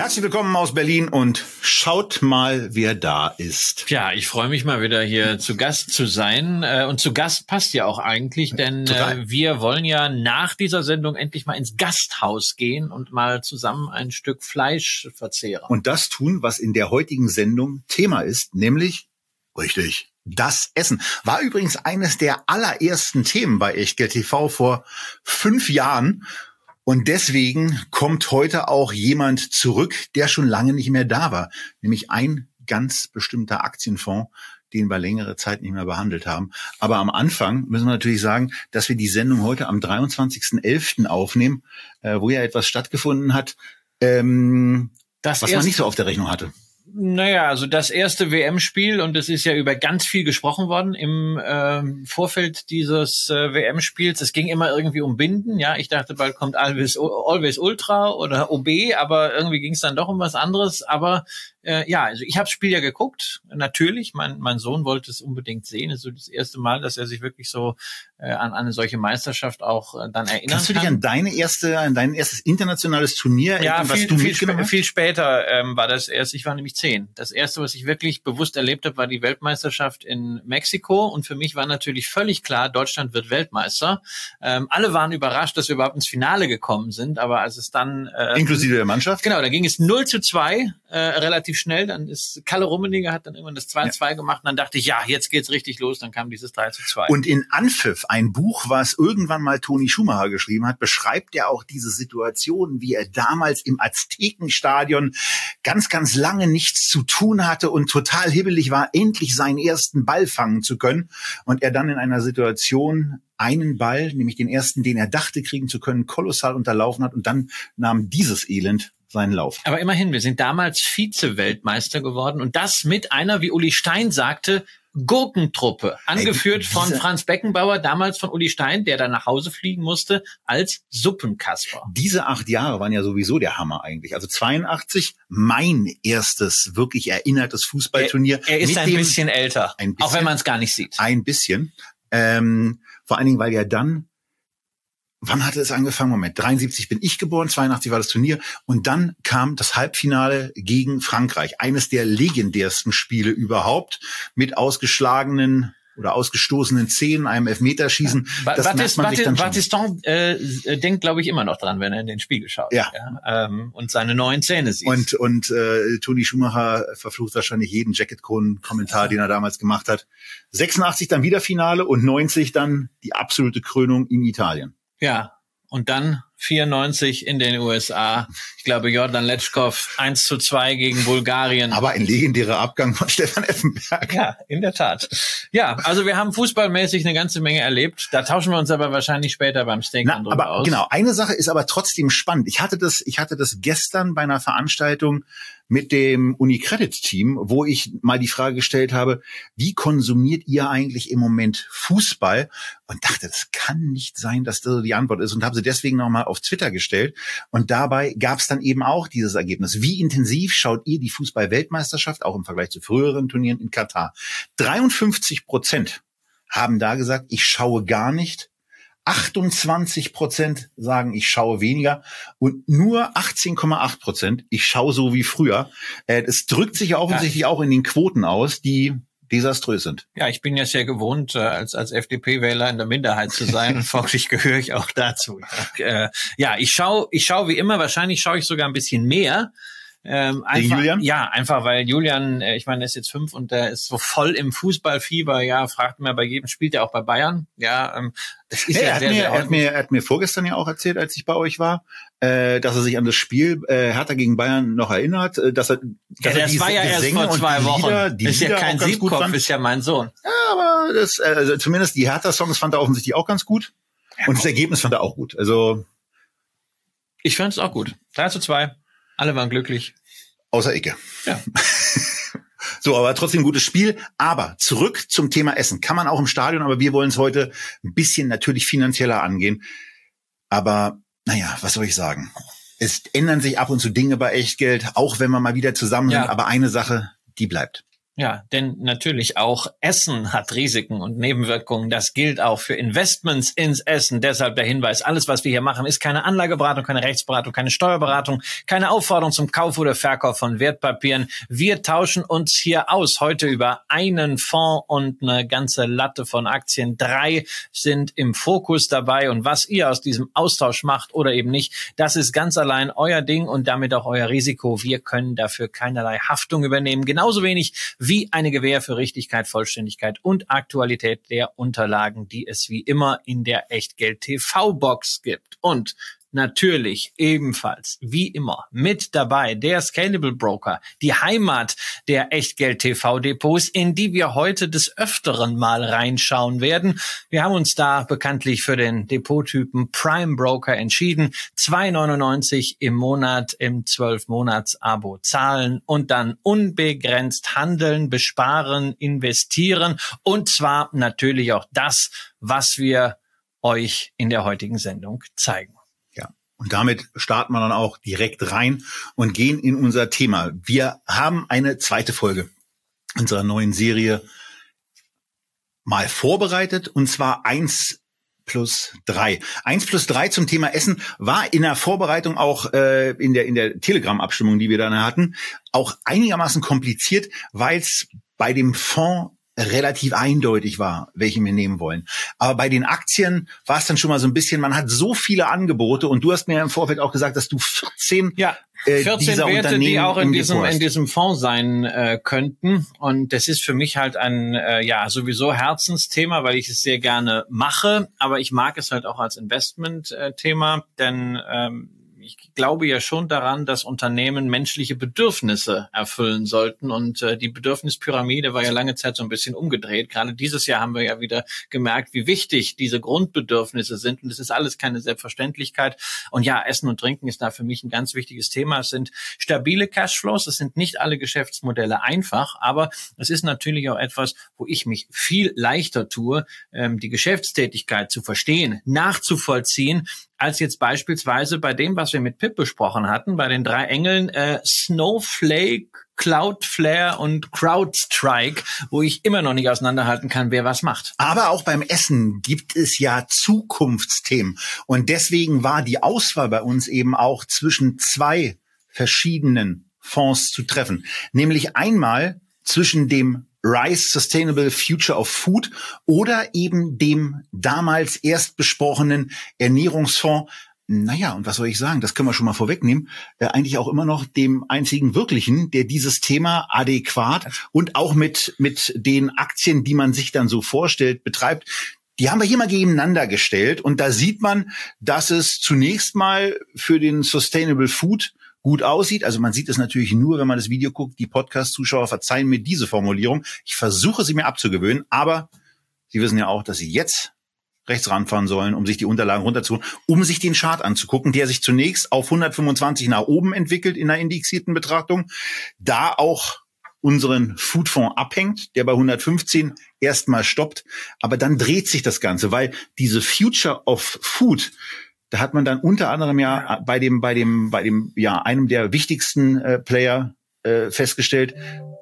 Herzlich willkommen aus Berlin und schaut mal, wer da ist. Ja, ich freue mich mal wieder hier zu Gast zu sein. Äh, und zu Gast passt ja auch eigentlich, denn Total. Äh, wir wollen ja nach dieser Sendung endlich mal ins Gasthaus gehen und mal zusammen ein Stück Fleisch verzehren. Und das tun, was in der heutigen Sendung Thema ist, nämlich richtig. Das Essen war übrigens eines der allerersten Themen bei Echtgeld TV vor fünf Jahren. Und deswegen kommt heute auch jemand zurück, der schon lange nicht mehr da war, nämlich ein ganz bestimmter Aktienfonds, den wir längere Zeit nicht mehr behandelt haben. Aber am Anfang müssen wir natürlich sagen, dass wir die Sendung heute am 23.11. aufnehmen, äh, wo ja etwas stattgefunden hat, ähm, das was man nicht so auf der Rechnung hatte. Naja, also das erste WM-Spiel und es ist ja über ganz viel gesprochen worden im äh, Vorfeld dieses äh, WM-Spiels. Es ging immer irgendwie um Binden. Ja, ich dachte, bald kommt Always, Always Ultra oder OB, aber irgendwie ging es dann doch um was anderes. Aber äh, ja, also ich habe das Spiel ja geguckt, natürlich. Mein, mein Sohn wollte es unbedingt sehen. Es ist so das erste Mal, dass er sich wirklich so äh, an eine solche Meisterschaft auch äh, dann erinnern Kannst du dich an deine erste, an dein erstes internationales Turnier erinnern, ja, viel, was du viel, hast? viel später ähm, war das erst. Ich war nämlich zehn. Das erste, was ich wirklich bewusst erlebt habe, war die Weltmeisterschaft in Mexiko. Und für mich war natürlich völlig klar, Deutschland wird Weltmeister. Ähm, alle waren überrascht, dass wir überhaupt ins Finale gekommen sind. Aber als es dann äh, inklusive der Mannschaft, genau, da ging es 0 zu 2 äh, relativ relativ schnell. Dann ist Kalle Rummeniger hat dann irgendwann das 2-2 ja. gemacht. Und dann dachte ich, ja, jetzt geht's richtig los. Dann kam dieses 3 zu 2. Und in Anpfiff, ein Buch, was irgendwann mal Toni Schumacher geschrieben hat, beschreibt er auch diese Situation, wie er damals im Aztekenstadion ganz, ganz lange nichts zu tun hatte und total hibbelig war, endlich seinen ersten Ball fangen zu können. Und er dann in einer Situation einen Ball, nämlich den ersten, den er dachte kriegen zu können, kolossal unterlaufen hat und dann nahm dieses Elend seinen Lauf. Aber immerhin, wir sind damals Vize-Weltmeister geworden und das mit einer, wie Uli Stein sagte, Gurkentruppe, angeführt Ey, von Franz Beckenbauer, damals von Uli Stein, der dann nach Hause fliegen musste, als Suppenkasper. Diese acht Jahre waren ja sowieso der Hammer eigentlich. Also 82, mein erstes wirklich erinnertes Fußballturnier. Er, er ist ein bisschen älter, ein bisschen, auch wenn man es gar nicht sieht. Ein bisschen. Ähm, vor allen Dingen, weil ja dann wann hatte es angefangen? Moment, 73 bin ich geboren, 82 war das Turnier und dann kam das Halbfinale gegen Frankreich, eines der legendärsten Spiele überhaupt mit ausgeschlagenen oder ausgestoßenen Zehen, einem Elfmeterschießen. Ja. Das Batis, man Batis, Batiston äh, denkt, glaube ich, immer noch dran, wenn er in den Spiegel schaut. Ja. ja ähm, und seine neuen Zähne sieht. Und, und äh, Toni Schumacher verflucht wahrscheinlich jeden Jacket-Kronen-Kommentar, den er damals gemacht hat. 86 dann wieder Finale und 90 dann die absolute Krönung in Italien. Ja, und dann 94 in den USA. Ich glaube, Jordan Letschkow 1 zu 2 gegen Bulgarien. Aber ein legendärer Abgang von Stefan Effenberg. Ja, in der Tat. Ja, also wir haben fußballmäßig eine ganze Menge erlebt. Da tauschen wir uns aber wahrscheinlich später beim Steak Na, aber aus. Genau, eine Sache ist aber trotzdem spannend. Ich hatte das, ich hatte das gestern bei einer Veranstaltung mit dem Unicredit-Team, wo ich mal die Frage gestellt habe, wie konsumiert ihr eigentlich im Moment Fußball? Und dachte, das kann nicht sein, dass das die Antwort ist und habe sie deswegen nochmal auf Twitter gestellt. Und dabei gab es dann eben auch dieses Ergebnis. Wie intensiv schaut ihr die Fußball-Weltmeisterschaft, auch im Vergleich zu früheren Turnieren in Katar? 53 Prozent haben da gesagt, ich schaue gar nicht 28 Prozent sagen, ich schaue weniger und nur 18,8 Prozent, ich schaue so wie früher. Äh, es drückt sich ja offensichtlich ja. auch in den Quoten aus, die desaströs sind. Ja, ich bin ja sehr gewohnt, äh, als, als FDP-Wähler in der Minderheit zu sein folglich gehöre ich auch dazu. Ja, äh, ja ich schaue ich schau wie immer, wahrscheinlich schaue ich sogar ein bisschen mehr, ähm, einfach, Julian? Ja, einfach weil Julian, äh, ich meine, er ist jetzt fünf und der ist so voll im Fußballfieber, ja, fragt mir bei jedem, spielt er auch bei Bayern, ja. Ähm, das ist hey, ja er, hat sehr, mir, sehr er, hat mir, er hat mir vorgestern ja auch erzählt, als ich bei euch war, äh, dass er sich an das Spiel äh, Hertha gegen Bayern noch erinnert, äh, dass er, dass ja, das er war ja erst vor zwei Wochen. Lieder, die ist Lieder ja kein Siebkopf, ist ja mein Sohn. Ja, aber das, äh, also zumindest die Hertha-Songs fand er offensichtlich auch ganz gut. Ja, und das Ergebnis fand er auch gut. Also ich fand es auch gut. 3 zu 2. Alle waren glücklich. Außer Icke. Ja. So, aber trotzdem gutes Spiel. Aber zurück zum Thema Essen. Kann man auch im Stadion, aber wir wollen es heute ein bisschen natürlich finanzieller angehen. Aber naja, was soll ich sagen? Es ändern sich ab und zu Dinge bei Echtgeld, auch wenn wir mal wieder zusammen sind. Aber eine Sache, die bleibt. Ja, denn natürlich auch Essen hat Risiken und Nebenwirkungen. Das gilt auch für Investments ins Essen. Deshalb der Hinweis, alles, was wir hier machen, ist keine Anlageberatung, keine Rechtsberatung, keine Steuerberatung, keine Aufforderung zum Kauf oder Verkauf von Wertpapieren. Wir tauschen uns hier aus heute über einen Fonds und eine ganze Latte von Aktien. Drei sind im Fokus dabei und was ihr aus diesem Austausch macht oder eben nicht, das ist ganz allein euer Ding und damit auch euer Risiko. Wir können dafür keinerlei Haftung übernehmen. Genauso wenig eine Gewähr für Richtigkeit, Vollständigkeit und Aktualität der Unterlagen, die es wie immer in der Echtgeld TV Box gibt. Und natürlich ebenfalls wie immer mit dabei der Scalable Broker, die Heimat der Echtgeld TV Depots, in die wir heute des Öfteren mal reinschauen werden. Wir haben uns da bekanntlich für den Depottypen Prime Broker entschieden. 2,99 im Monat im 12 Monats Abo zahlen und dann unbegrenzt handeln, besparen, investieren und zwar natürlich auch das, was wir euch in der heutigen Sendung zeigen. Und damit starten wir dann auch direkt rein und gehen in unser Thema. Wir haben eine zweite Folge unserer neuen Serie mal vorbereitet und zwar eins plus drei. Eins plus drei zum Thema Essen war in der Vorbereitung auch äh, in der in der Telegram-Abstimmung, die wir dann hatten, auch einigermaßen kompliziert, weil es bei dem Fonds relativ eindeutig war, welchen wir nehmen wollen. Aber bei den Aktien war es dann schon mal so ein bisschen, man hat so viele Angebote und du hast mir im Vorfeld auch gesagt, dass du 14 ja. 14 äh, Werte, die auch in diesem, in diesem Fonds sein äh, könnten. Und das ist für mich halt ein, äh, ja, sowieso Herzensthema, weil ich es sehr gerne mache. Aber ich mag es halt auch als Investment-Thema, denn ähm, ich glaube ja schon daran, dass Unternehmen menschliche Bedürfnisse erfüllen sollten. Und äh, die Bedürfnispyramide war ja lange Zeit so ein bisschen umgedreht. Gerade dieses Jahr haben wir ja wieder gemerkt, wie wichtig diese Grundbedürfnisse sind. Und es ist alles keine Selbstverständlichkeit. Und ja, Essen und Trinken ist da für mich ein ganz wichtiges Thema. Es sind stabile Cashflows. Es sind nicht alle Geschäftsmodelle einfach, aber es ist natürlich auch etwas, wo ich mich viel leichter tue, ähm, die Geschäftstätigkeit zu verstehen, nachzuvollziehen als jetzt beispielsweise bei dem, was wir mit Pip besprochen hatten, bei den drei Engeln äh, Snowflake, Cloudflare und CrowdStrike, wo ich immer noch nicht auseinanderhalten kann, wer was macht. Aber auch beim Essen gibt es ja Zukunftsthemen. Und deswegen war die Auswahl bei uns eben auch zwischen zwei verschiedenen Fonds zu treffen. Nämlich einmal zwischen dem Rise Sustainable Future of Food oder eben dem damals erst besprochenen Ernährungsfonds. Naja, und was soll ich sagen? Das können wir schon mal vorwegnehmen. Äh, eigentlich auch immer noch dem einzigen wirklichen, der dieses Thema adäquat und auch mit, mit den Aktien, die man sich dann so vorstellt, betreibt. Die haben wir hier mal gegeneinander gestellt und da sieht man, dass es zunächst mal für den Sustainable Food gut aussieht. Also man sieht es natürlich nur, wenn man das Video guckt. Die Podcast-Zuschauer verzeihen mir diese Formulierung. Ich versuche sie mir abzugewöhnen, aber Sie wissen ja auch, dass Sie jetzt rechts ranfahren sollen, um sich die Unterlagen runterzuholen, um sich den Chart anzugucken, der sich zunächst auf 125 nach oben entwickelt in einer indexierten Betrachtung, da auch unseren Foodfonds abhängt, der bei 115 erstmal stoppt, aber dann dreht sich das Ganze, weil diese Future of Food da hat man dann unter anderem ja bei dem, bei dem, bei dem, ja, einem der wichtigsten äh, Player äh, festgestellt,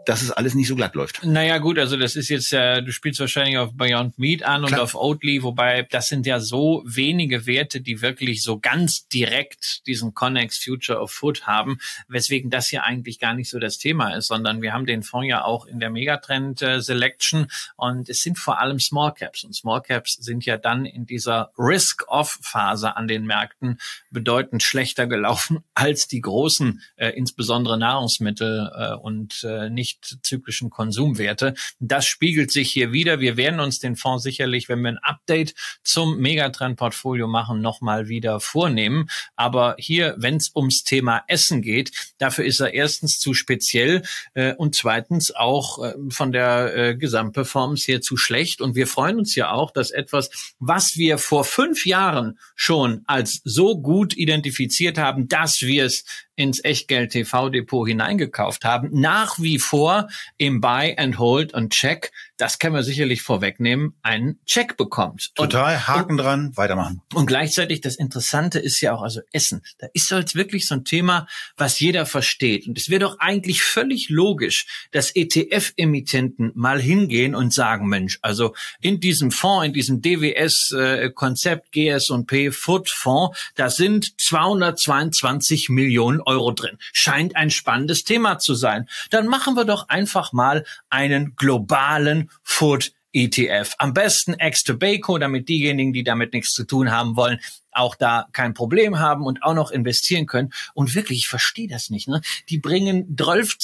dass es alles nicht so glatt läuft. Naja gut, also das ist jetzt, äh, du spielst wahrscheinlich auf Beyond Meat an Klar. und auf Oatly, wobei das sind ja so wenige Werte, die wirklich so ganz direkt diesen Connex Future of Food haben, weswegen das hier eigentlich gar nicht so das Thema ist, sondern wir haben den Fonds ja auch in der Megatrend äh, Selection und es sind vor allem Small Caps und Small Caps sind ja dann in dieser Risk-Off-Phase an den Märkten bedeutend schlechter gelaufen als die großen, äh, insbesondere Nahrungsmittel äh, und äh, nicht nicht zyklischen Konsumwerte. Das spiegelt sich hier wieder. Wir werden uns den Fonds sicherlich, wenn wir ein Update zum Megatrend-Portfolio machen, nochmal wieder vornehmen. Aber hier, wenn es ums Thema Essen geht, dafür ist er erstens zu speziell äh, und zweitens auch äh, von der äh, Gesamtperformance her zu schlecht. Und wir freuen uns ja auch, dass etwas, was wir vor fünf Jahren schon als so gut identifiziert haben, dass wir es ins Echtgeld TV Depot hineingekauft haben, nach wie vor im Buy and Hold und Check das kann man sicherlich vorwegnehmen, einen Check bekommt. Total, und, Haken und, dran, weitermachen. Und gleichzeitig das Interessante ist ja auch, also Essen. Da ist halt wirklich so ein Thema, was jeder versteht. Und es wäre doch eigentlich völlig logisch, dass ETF-Emittenten mal hingehen und sagen, Mensch, also in diesem Fonds, in diesem DWS-Konzept äh, GS&P Food Fonds, da sind 222 Millionen Euro drin. Scheint ein spannendes Thema zu sein. Dann machen wir doch einfach mal einen globalen Food ETF. Am besten ex-Tobacco, damit diejenigen, die damit nichts zu tun haben wollen, auch da kein Problem haben und auch noch investieren können. Und wirklich, ich verstehe das nicht. Ne? Die bringen 12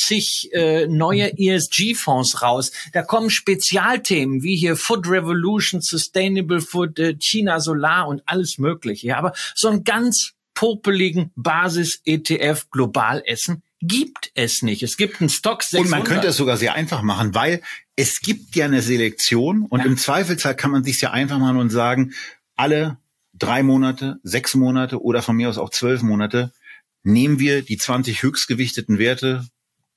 äh, neue ESG-Fonds raus. Da kommen Spezialthemen wie hier Food Revolution, Sustainable Food, äh, China Solar und alles Mögliche. Ja, aber so einen ganz popeligen Basis-ETF global essen gibt es nicht. Es gibt einen Stock 600. Und man könnte es sogar sehr einfach machen, weil es gibt ja eine Selektion und ja. im Zweifelsfall kann man sich ja einfach machen und sagen, alle drei Monate, sechs Monate oder von mir aus auch zwölf Monate nehmen wir die 20 höchstgewichteten Werte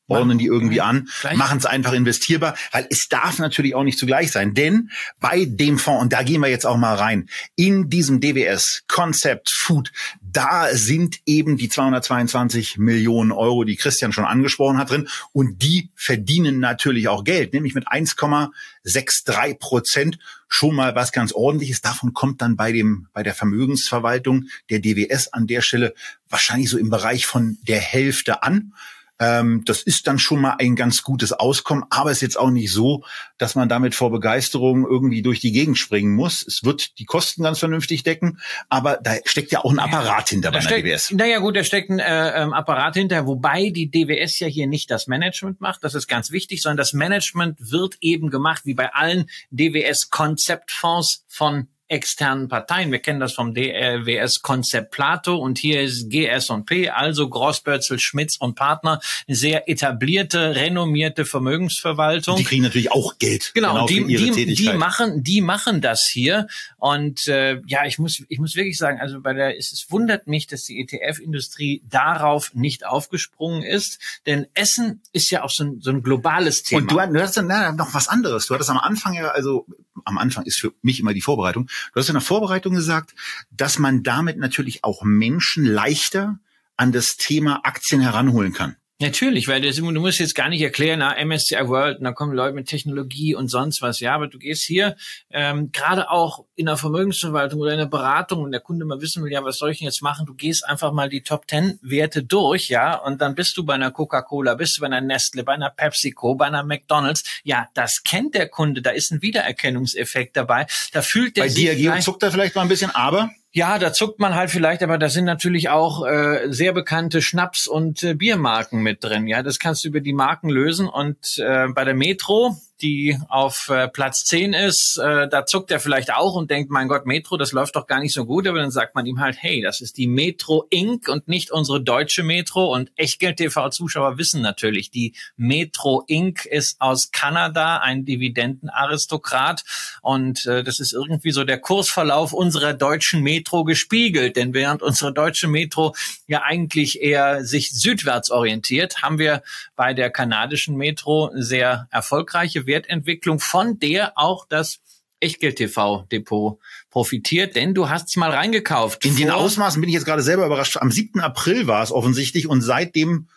ordnen die irgendwie an, machen es einfach investierbar, weil es darf natürlich auch nicht zugleich sein. Denn bei dem Fonds, und da gehen wir jetzt auch mal rein, in diesem DWS Concept Food, da sind eben die 222 Millionen Euro, die Christian schon angesprochen hat, drin. Und die verdienen natürlich auch Geld, nämlich mit 1,63 Prozent schon mal was ganz ordentliches. Davon kommt dann bei dem, bei der Vermögensverwaltung der DWS an der Stelle wahrscheinlich so im Bereich von der Hälfte an. Ähm, das ist dann schon mal ein ganz gutes Auskommen, aber es ist jetzt auch nicht so, dass man damit vor Begeisterung irgendwie durch die Gegend springen muss. Es wird die Kosten ganz vernünftig decken, aber da steckt ja auch ein Apparat hinter bei der DWS. Naja gut, da steckt ein äh, ähm, Apparat hinter, wobei die DWS ja hier nicht das Management macht, das ist ganz wichtig, sondern das Management wird eben gemacht, wie bei allen DWS-Konzeptfonds von externen Parteien. Wir kennen das vom DWS-Konzept Plato und hier ist GS&P, also Grossbörzel, Schmitz und Partner, eine sehr etablierte, renommierte Vermögensverwaltung. Die kriegen natürlich auch Geld. Genau, genau die, die, die, machen, die machen das hier und äh, ja, ich muss, ich muss wirklich sagen, also bei der, es, es wundert mich, dass die ETF-Industrie darauf nicht aufgesprungen ist, denn Essen ist ja auch so ein, so ein globales Thema. Und du, du hast dann na, noch was anderes. Du hattest am Anfang ja, also am Anfang ist für mich immer die Vorbereitung. Du hast in der Vorbereitung gesagt, dass man damit natürlich auch Menschen leichter an das Thema Aktien heranholen kann. Natürlich, weil du musst jetzt gar nicht erklären, na, MSCI World, und da kommen Leute mit Technologie und sonst was, ja, aber du gehst hier ähm, gerade auch in der Vermögensverwaltung oder in der Beratung und der Kunde mal wissen will, ja, was soll ich denn jetzt machen? Du gehst einfach mal die Top Ten Werte durch, ja, und dann bist du bei einer Coca-Cola, bist du bei einer Nestle, bei einer PepsiCo, bei einer McDonald's. Ja, das kennt der Kunde, da ist ein Wiedererkennungseffekt dabei. Da fühlt der bei sich. Bei Diageo zuckt er vielleicht mal ein bisschen, aber ja, da zuckt man halt vielleicht, aber da sind natürlich auch äh, sehr bekannte Schnaps- und äh, Biermarken mit drin. Ja, das kannst du über die Marken lösen. Und äh, bei der Metro, die auf äh, Platz 10 ist, äh, da zuckt er vielleicht auch und denkt, mein Gott, Metro, das läuft doch gar nicht so gut. Aber dann sagt man ihm halt, hey, das ist die Metro Inc. und nicht unsere deutsche Metro. Und Echtgeld-TV-Zuschauer wissen natürlich, die Metro Inc. ist aus Kanada, ein Dividendenaristokrat. Und äh, das ist irgendwie so der Kursverlauf unserer deutschen Metro gespiegelt. Denn während unsere deutsche Metro ja eigentlich eher sich südwärts orientiert, haben wir bei der kanadischen Metro sehr erfolgreiche Wertentwicklung, von der auch das Echtgeld-TV-Depot profitiert, denn du hast es mal reingekauft. In den Ausmaßen bin ich jetzt gerade selber überrascht. Am 7. April war es offensichtlich und seitdem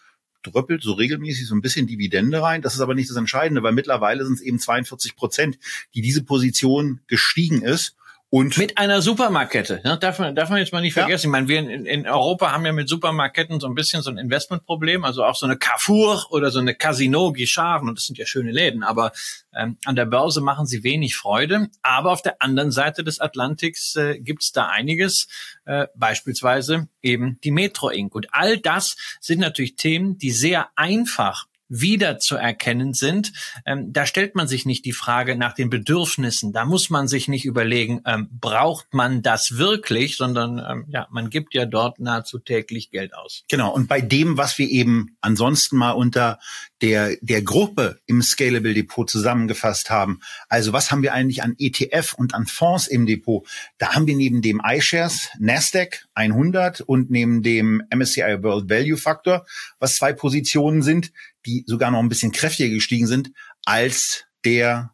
dröppelt so regelmäßig so ein bisschen Dividende rein. Das ist aber nicht das Entscheidende, weil mittlerweile sind es eben 42 Prozent, die diese Position gestiegen ist. Und mit einer Supermarktkette, ne? darf, man, darf man jetzt mal nicht vergessen. Ja. Ich meine, wir in, in Europa haben ja mit Supermarktketten so ein bisschen so ein Investmentproblem, also auch so eine Carrefour oder so eine Casino, Guichard, und das sind ja schöne Läden, aber ähm, an der Börse machen sie wenig Freude. Aber auf der anderen Seite des Atlantiks äh, gibt's da einiges, äh, beispielsweise eben die Metro Inc. Und all das sind natürlich Themen, die sehr einfach wiederzuerkennen sind. Ähm, da stellt man sich nicht die Frage nach den Bedürfnissen. Da muss man sich nicht überlegen, ähm, braucht man das wirklich, sondern ähm, ja, man gibt ja dort nahezu täglich Geld aus. Genau. Und bei dem, was wir eben ansonsten mal unter der, der Gruppe im Scalable Depot zusammengefasst haben. Also was haben wir eigentlich an ETF und an Fonds im Depot? Da haben wir neben dem iShares Nasdaq 100 und neben dem MSCI World Value Factor, was zwei Positionen sind, die sogar noch ein bisschen kräftiger gestiegen sind als der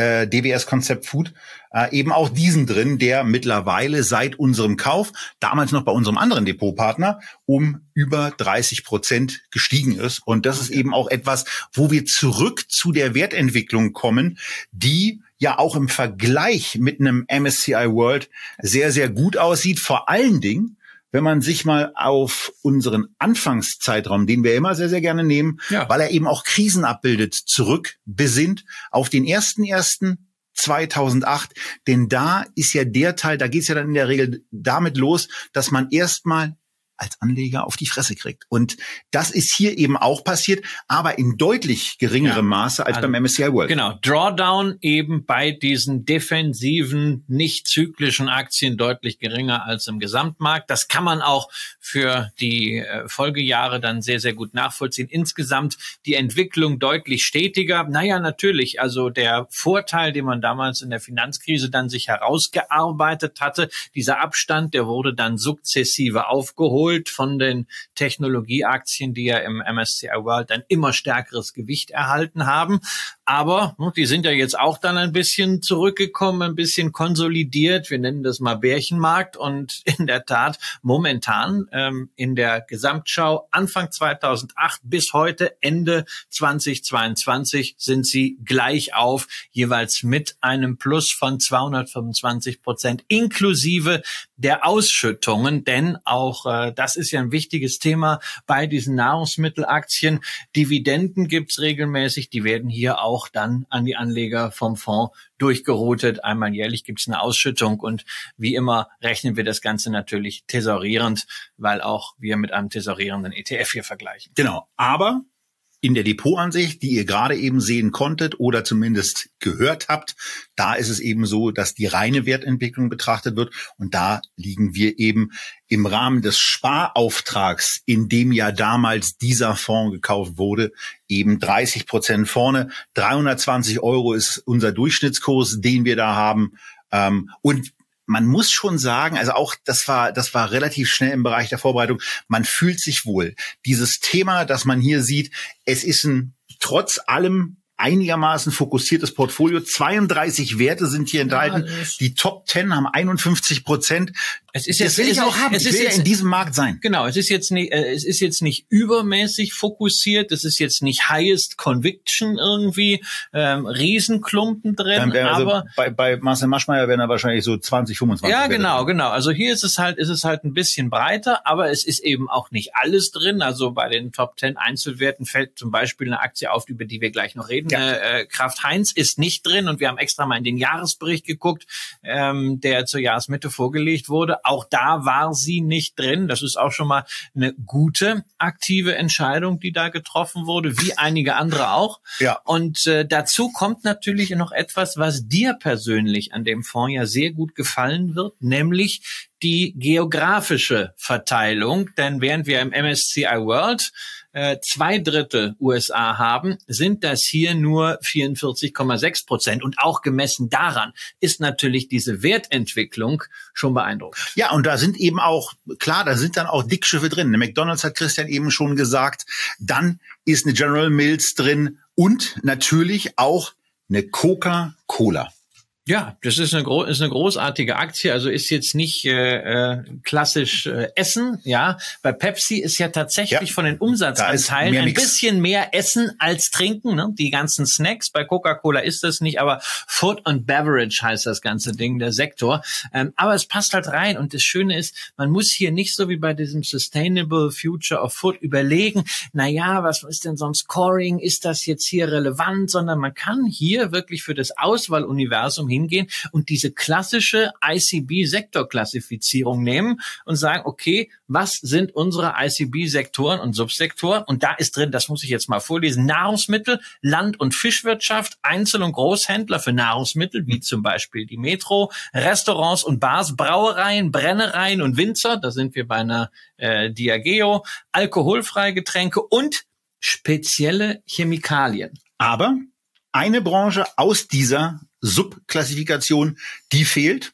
äh, DWS Konzept Food äh, eben auch diesen drin, der mittlerweile seit unserem Kauf, damals noch bei unserem anderen Depotpartner, um über 30 Prozent gestiegen ist. Und das ist eben auch etwas, wo wir zurück zu der Wertentwicklung kommen, die ja auch im Vergleich mit einem MSCI World sehr, sehr gut aussieht. Vor allen Dingen, wenn man sich mal auf unseren Anfangszeitraum, den wir immer sehr, sehr gerne nehmen, ja. weil er eben auch Krisen abbildet, zurück besinnt auf den ersten ersten 2008, denn da ist ja der Teil, da geht es ja dann in der Regel damit los, dass man erstmal als Anleger auf die Fresse kriegt. Und das ist hier eben auch passiert, aber in deutlich geringerem ja, Maße als also, beim MSCI World. Genau, Drawdown eben bei diesen defensiven, nicht zyklischen Aktien deutlich geringer als im Gesamtmarkt. Das kann man auch für die äh, Folgejahre dann sehr, sehr gut nachvollziehen. Insgesamt die Entwicklung deutlich stetiger. Naja, natürlich, also der Vorteil, den man damals in der Finanzkrise dann sich herausgearbeitet hatte, dieser Abstand, der wurde dann sukzessive aufgeholt überholt von den Technologieaktien, die ja im MSCI World ein immer stärkeres Gewicht erhalten haben. Aber ne, die sind ja jetzt auch dann ein bisschen zurückgekommen, ein bisschen konsolidiert. Wir nennen das mal Bärchenmarkt. Und in der Tat, momentan ähm, in der Gesamtschau Anfang 2008 bis heute Ende 2022 sind sie gleich auf, jeweils mit einem Plus von 225 Prozent inklusive der Ausschüttungen. Denn auch äh, das ist ja ein wichtiges Thema bei diesen Nahrungsmittelaktien. Dividenden gibt's regelmäßig. Die werden hier auch auch dann an die Anleger vom Fonds durchgeroutet. Einmal jährlich gibt es eine Ausschüttung und wie immer rechnen wir das Ganze natürlich tesorierend, weil auch wir mit einem tesorierenden ETF hier vergleichen. Genau, aber in der Depotansicht, die ihr gerade eben sehen konntet oder zumindest gehört habt, da ist es eben so, dass die reine Wertentwicklung betrachtet wird und da liegen wir eben im Rahmen des Sparauftrags, in dem ja damals dieser Fonds gekauft wurde, eben 30 Prozent vorne. 320 Euro ist unser Durchschnittskurs, den wir da haben. Ähm, und man muss schon sagen, also auch das war, das war relativ schnell im Bereich der Vorbereitung. Man fühlt sich wohl. Dieses Thema, das man hier sieht, es ist ein trotz allem einigermaßen fokussiertes Portfolio. 32 Werte sind hier enthalten. Ja, die Top 10 haben 51 Prozent. Es ist jetzt, das will ich auch haben. Es ich will jetzt, in diesem Markt sein. Genau, es ist jetzt nicht, äh, es ist jetzt nicht übermäßig fokussiert. Es ist jetzt nicht highest conviction irgendwie, ähm, Riesenklumpen drin. Also aber bei, bei Marcel Maschmeyer wären da wahrscheinlich so 20, 25. Ja, genau, drin. genau. Also hier ist es halt, ist es halt ein bisschen breiter, aber es ist eben auch nicht alles drin. Also bei den Top 10 Einzelwerten fällt zum Beispiel eine Aktie auf, über die wir gleich noch reden. Ja. Äh, Kraft Heinz ist nicht drin und wir haben extra mal in den Jahresbericht geguckt, ähm, der zur Jahresmitte vorgelegt wurde. Auch da war sie nicht drin. Das ist auch schon mal eine gute aktive Entscheidung, die da getroffen wurde, wie einige andere auch. Ja. Und äh, dazu kommt natürlich noch etwas, was dir persönlich an dem Fonds ja sehr gut gefallen wird, nämlich die geografische Verteilung. Denn während wir im MSCI World äh, zwei Drittel USA haben, sind das hier nur 44,6 Prozent. Und auch gemessen daran ist natürlich diese Wertentwicklung schon beeindruckend. Ja, und da sind eben auch, klar, da sind dann auch Dickschiffe drin. Eine McDonalds hat Christian eben schon gesagt. Dann ist eine General Mills drin und natürlich auch eine Coca-Cola. Ja, das ist eine, ist eine großartige Aktie. Also ist jetzt nicht äh, äh, klassisch äh, Essen. Ja, bei Pepsi ist ja tatsächlich ja, von den Umsatzanteilen ein Mix. bisschen mehr Essen als Trinken. Ne? Die ganzen Snacks. Bei Coca-Cola ist das nicht, aber Food and Beverage heißt das ganze Ding, der Sektor. Ähm, aber es passt halt rein. Und das Schöne ist, man muss hier nicht so wie bei diesem Sustainable Future of Food überlegen. Na ja, was ist denn sonst Scoring? Ist das jetzt hier relevant? Sondern man kann hier wirklich für das Auswahluniversum hingehen und diese klassische ICB-Sektorklassifizierung nehmen und sagen, okay, was sind unsere ICB-Sektoren und Subsektoren? Und da ist drin, das muss ich jetzt mal vorlesen, Nahrungsmittel, Land- und Fischwirtschaft, Einzel- und Großhändler für Nahrungsmittel, wie zum Beispiel die Metro, Restaurants und Bars, Brauereien, Brennereien und Winzer, da sind wir bei einer äh, Diageo, alkoholfreie Getränke und spezielle Chemikalien. Aber eine Branche aus dieser Subklassifikation, die fehlt.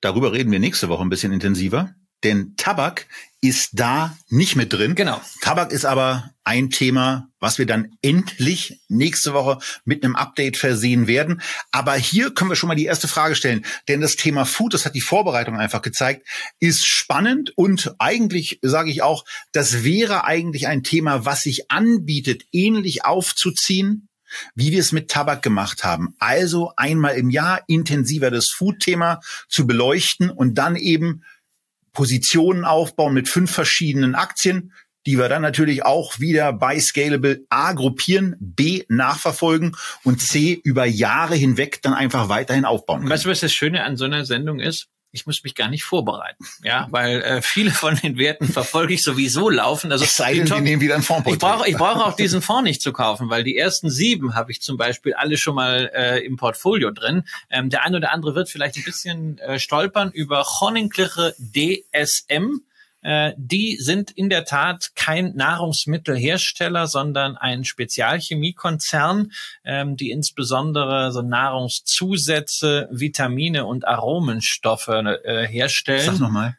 Darüber reden wir nächste Woche ein bisschen intensiver. denn Tabak ist da nicht mit drin. Genau. Tabak ist aber ein Thema, was wir dann endlich nächste Woche mit einem Update versehen werden. Aber hier können wir schon mal die erste Frage stellen, denn das Thema Food, das hat die Vorbereitung einfach gezeigt, ist spannend und eigentlich sage ich auch, das wäre eigentlich ein Thema, was sich anbietet, ähnlich aufzuziehen, wie wir es mit Tabak gemacht haben. Also einmal im Jahr intensiver das Food-Thema zu beleuchten und dann eben Positionen aufbauen mit fünf verschiedenen Aktien, die wir dann natürlich auch wieder bei Scalable A gruppieren, B nachverfolgen und C über Jahre hinweg dann einfach weiterhin aufbauen. Können. Weißt du, was das Schöne an so einer Sendung ist? Ich muss mich gar nicht vorbereiten, ja, weil äh, viele von den Werten verfolge ich sowieso laufen. Also es sei denn, die nehmen wieder einen Fonds. Ich brauche, ich brauche auch diesen Fonds nicht zu kaufen, weil die ersten sieben habe ich zum Beispiel alle schon mal äh, im Portfolio drin. Ähm, der eine oder andere wird vielleicht ein bisschen äh, stolpern über Honingkirche DSM. Äh, die sind in der Tat kein Nahrungsmittelhersteller, sondern ein Spezialchemiekonzern, ähm, die insbesondere so Nahrungszusätze, Vitamine und Aromenstoffe äh, herstellen. Sag nochmal.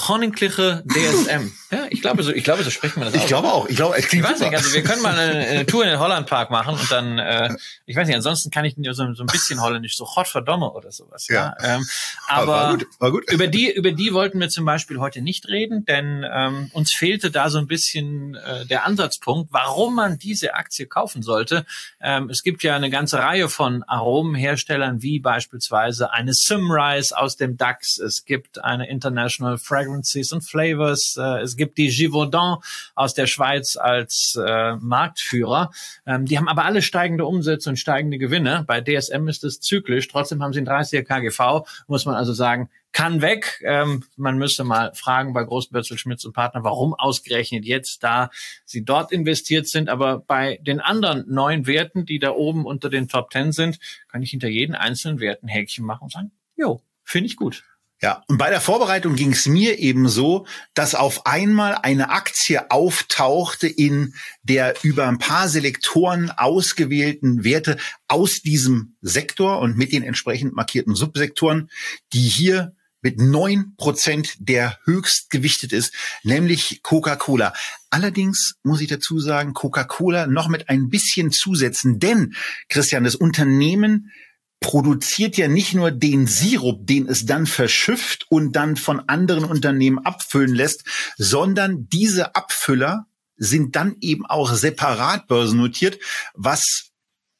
Honnenkliche DSM. ja, ich glaube so, ich glaube so spricht man das aus. Ich glaube auch. Ich glaube, es klingt ich weiß super. nicht, also wir können mal eine, eine Tour in den Hollandpark machen und dann, äh, ich weiß nicht, ansonsten kann ich so, so ein bisschen Holländisch, so Gott verdomme oder sowas. Ja. ja. Ähm, aber war gut, war gut. über die, über die wollten wir zum Beispiel heute nicht reden, denn ähm, uns fehlte da so ein bisschen äh, der Ansatzpunkt, warum man diese Aktie kaufen sollte. Ähm, es gibt ja eine ganze Reihe von Aromenherstellern, wie beispielsweise eine Simrise aus dem DAX. Es gibt eine International Fragrance Fragrances und Flavors. Äh, es gibt die Givaudan aus der Schweiz als äh, Marktführer. Ähm, die haben aber alle steigende Umsätze und steigende Gewinne. Bei DSM ist es zyklisch. Trotzdem haben sie ein 30er KGV. Muss man also sagen, kann weg. Ähm, man müsste mal fragen bei Großbörzel, Schmitz und Partner, warum ausgerechnet jetzt, da sie dort investiert sind. Aber bei den anderen neun Werten, die da oben unter den Top Ten sind, kann ich hinter jeden einzelnen Wert ein Häkchen machen und sagen, jo, finde ich gut. Ja, und bei der Vorbereitung ging es mir eben so, dass auf einmal eine Aktie auftauchte in der über ein paar Selektoren ausgewählten Werte aus diesem Sektor und mit den entsprechend markierten Subsektoren, die hier mit neun Prozent der höchst gewichtet ist, nämlich Coca-Cola. Allerdings muss ich dazu sagen, Coca-Cola noch mit ein bisschen zusetzen, denn Christian, das Unternehmen produziert ja nicht nur den Sirup, den es dann verschifft und dann von anderen Unternehmen abfüllen lässt, sondern diese Abfüller sind dann eben auch separat börsennotiert, was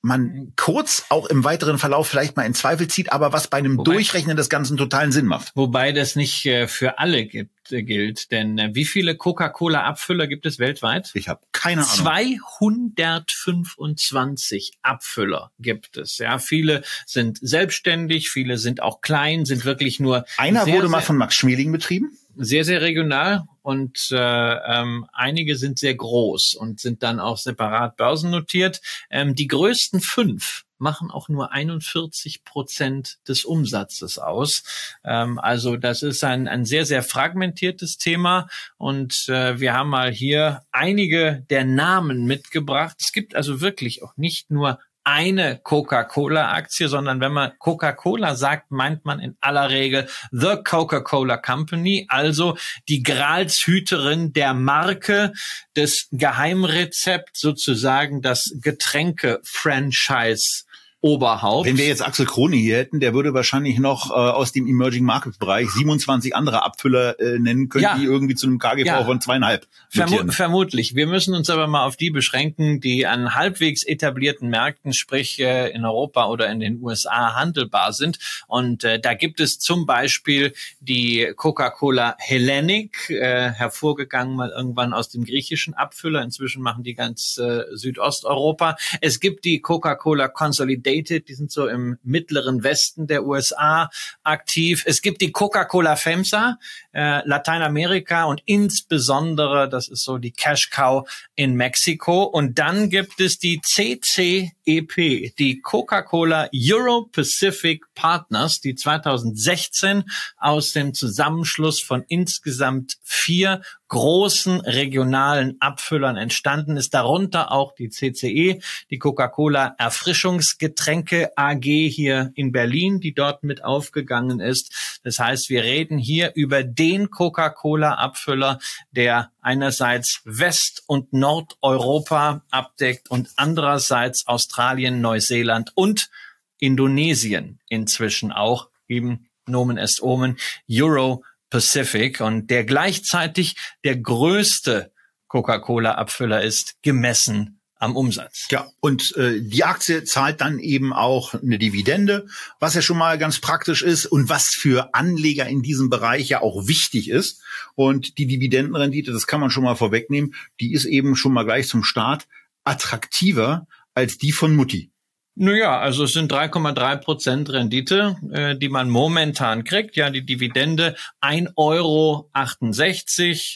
man kurz auch im weiteren Verlauf vielleicht mal in Zweifel zieht, aber was bei einem wobei, Durchrechnen des Ganzen totalen Sinn macht. Wobei das nicht äh, für alle gibt, äh, gilt, denn äh, wie viele Coca-Cola-Abfüller gibt es weltweit? Ich habe keine Ahnung. 225 Abfüller gibt es. Ja, viele sind selbstständig, viele sind auch klein, sind wirklich nur. Einer sehr, wurde mal von Max Schmeling betrieben sehr, sehr regional und äh, ähm, einige sind sehr groß und sind dann auch separat börsennotiert. Ähm, die größten fünf machen auch nur 41 Prozent des Umsatzes aus. Ähm, also das ist ein, ein sehr, sehr fragmentiertes Thema und äh, wir haben mal hier einige der Namen mitgebracht. Es gibt also wirklich auch nicht nur eine Coca-Cola-Aktie, sondern wenn man Coca-Cola sagt, meint man in aller Regel The Coca-Cola Company, also die Gralshüterin der Marke, des Geheimrezept sozusagen das Getränke-Franchise Oberhaupt. Wenn wir jetzt Axel Krone hier hätten, der würde wahrscheinlich noch äh, aus dem Emerging Market Bereich 27 andere Abfüller äh, nennen können, ja. die irgendwie zu einem KGV ja. von zweieinhalb. Vermu vermutlich. Wir müssen uns aber mal auf die beschränken, die an halbwegs etablierten Märkten, sprich äh, in Europa oder in den USA handelbar sind. Und äh, da gibt es zum Beispiel die Coca-Cola Hellenic, äh, hervorgegangen mal irgendwann aus dem griechischen Abfüller. Inzwischen machen die ganz äh, Südosteuropa. Es gibt die Coca-Cola Consolidated Dated, die sind so im mittleren Westen der USA aktiv. Es gibt die Coca-Cola FEMSA, äh, Lateinamerika und insbesondere, das ist so die Cash Cow in Mexiko. Und dann gibt es die CCEP, die Coca-Cola Euro Pacific Partners, die 2016 aus dem Zusammenschluss von insgesamt vier großen regionalen Abfüllern entstanden ist, darunter auch die CCE, die Coca-Cola Erfrischungsgetränke AG hier in Berlin, die dort mit aufgegangen ist. Das heißt, wir reden hier über den Coca-Cola Abfüller, der einerseits West- und Nordeuropa abdeckt und andererseits Australien, Neuseeland und Indonesien inzwischen auch eben Nomen est Omen Euro Pacific. Und der gleichzeitig der größte Coca-Cola-Abfüller ist, gemessen am Umsatz. Ja, und äh, die Aktie zahlt dann eben auch eine Dividende, was ja schon mal ganz praktisch ist und was für Anleger in diesem Bereich ja auch wichtig ist. Und die Dividendenrendite, das kann man schon mal vorwegnehmen, die ist eben schon mal gleich zum Start attraktiver als die von Mutti. Naja, also es sind 3,3 Prozent Rendite, äh, die man momentan kriegt. Ja, die Dividende 1,68 Euro.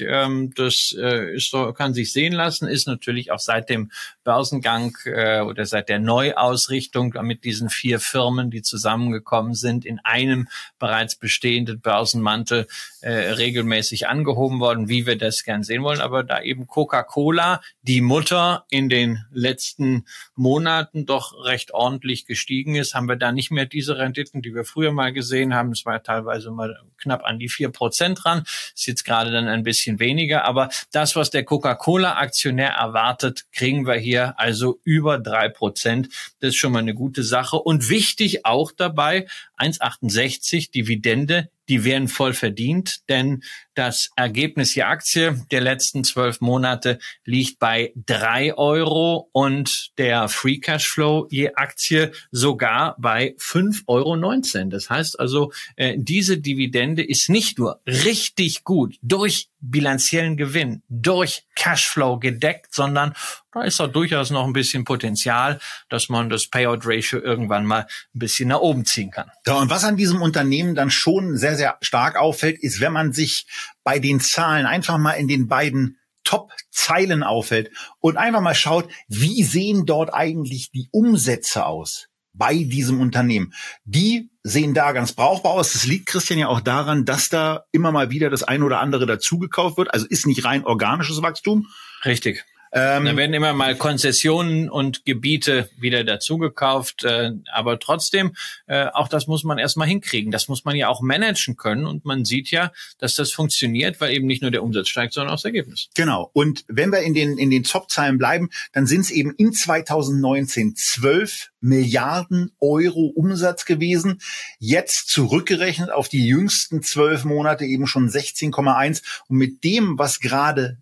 Ähm, das äh, ist, kann sich sehen lassen, ist natürlich auch seit dem Börsengang äh, oder seit der Neuausrichtung mit diesen vier Firmen, die zusammengekommen sind, in einem bereits bestehenden Börsenmantel äh, regelmäßig angehoben worden, wie wir das gern sehen wollen. Aber da eben Coca-Cola, die Mutter in den letzten Monaten doch recht ordentlich gestiegen ist, haben wir da nicht mehr diese Renditen, die wir früher mal gesehen haben. Es war teilweise mal knapp an die vier Prozent ran. Ist jetzt gerade dann ein bisschen weniger. Aber das, was der Coca-Cola-Aktionär erwartet, kriegen wir hier also über drei Prozent. Das ist schon mal eine gute Sache. Und wichtig auch dabei, 1,68 Dividende die werden voll verdient, denn das Ergebnis je Aktie der letzten zwölf Monate liegt bei drei Euro und der Free Cashflow je Aktie sogar bei fünf Euro. neunzehn. Das heißt also, äh, diese Dividende ist nicht nur richtig gut durch bilanziellen Gewinn, durch Cashflow gedeckt, sondern da ist auch durchaus noch ein bisschen Potenzial, dass man das Payout Ratio irgendwann mal ein bisschen nach oben ziehen kann. Ja, und was an diesem Unternehmen dann schon sehr, sehr stark auffällt, ist, wenn man sich bei den Zahlen einfach mal in den beiden Top-Zeilen auffällt und einfach mal schaut, wie sehen dort eigentlich die Umsätze aus bei diesem Unternehmen. Die sehen da ganz brauchbar aus. Das liegt, Christian, ja auch daran, dass da immer mal wieder das eine oder andere dazugekauft wird. Also ist nicht rein organisches Wachstum. Richtig. Ähm, da werden immer mal Konzessionen und Gebiete wieder dazugekauft, äh, aber trotzdem, äh, auch das muss man erstmal hinkriegen. Das muss man ja auch managen können und man sieht ja, dass das funktioniert, weil eben nicht nur der Umsatz steigt, sondern auch das Ergebnis. Genau. Und wenn wir in den in den Top-Zahlen bleiben, dann sind es eben in 2019 12 Milliarden Euro Umsatz gewesen. Jetzt zurückgerechnet auf die jüngsten zwölf Monate eben schon 16,1. Und mit dem, was gerade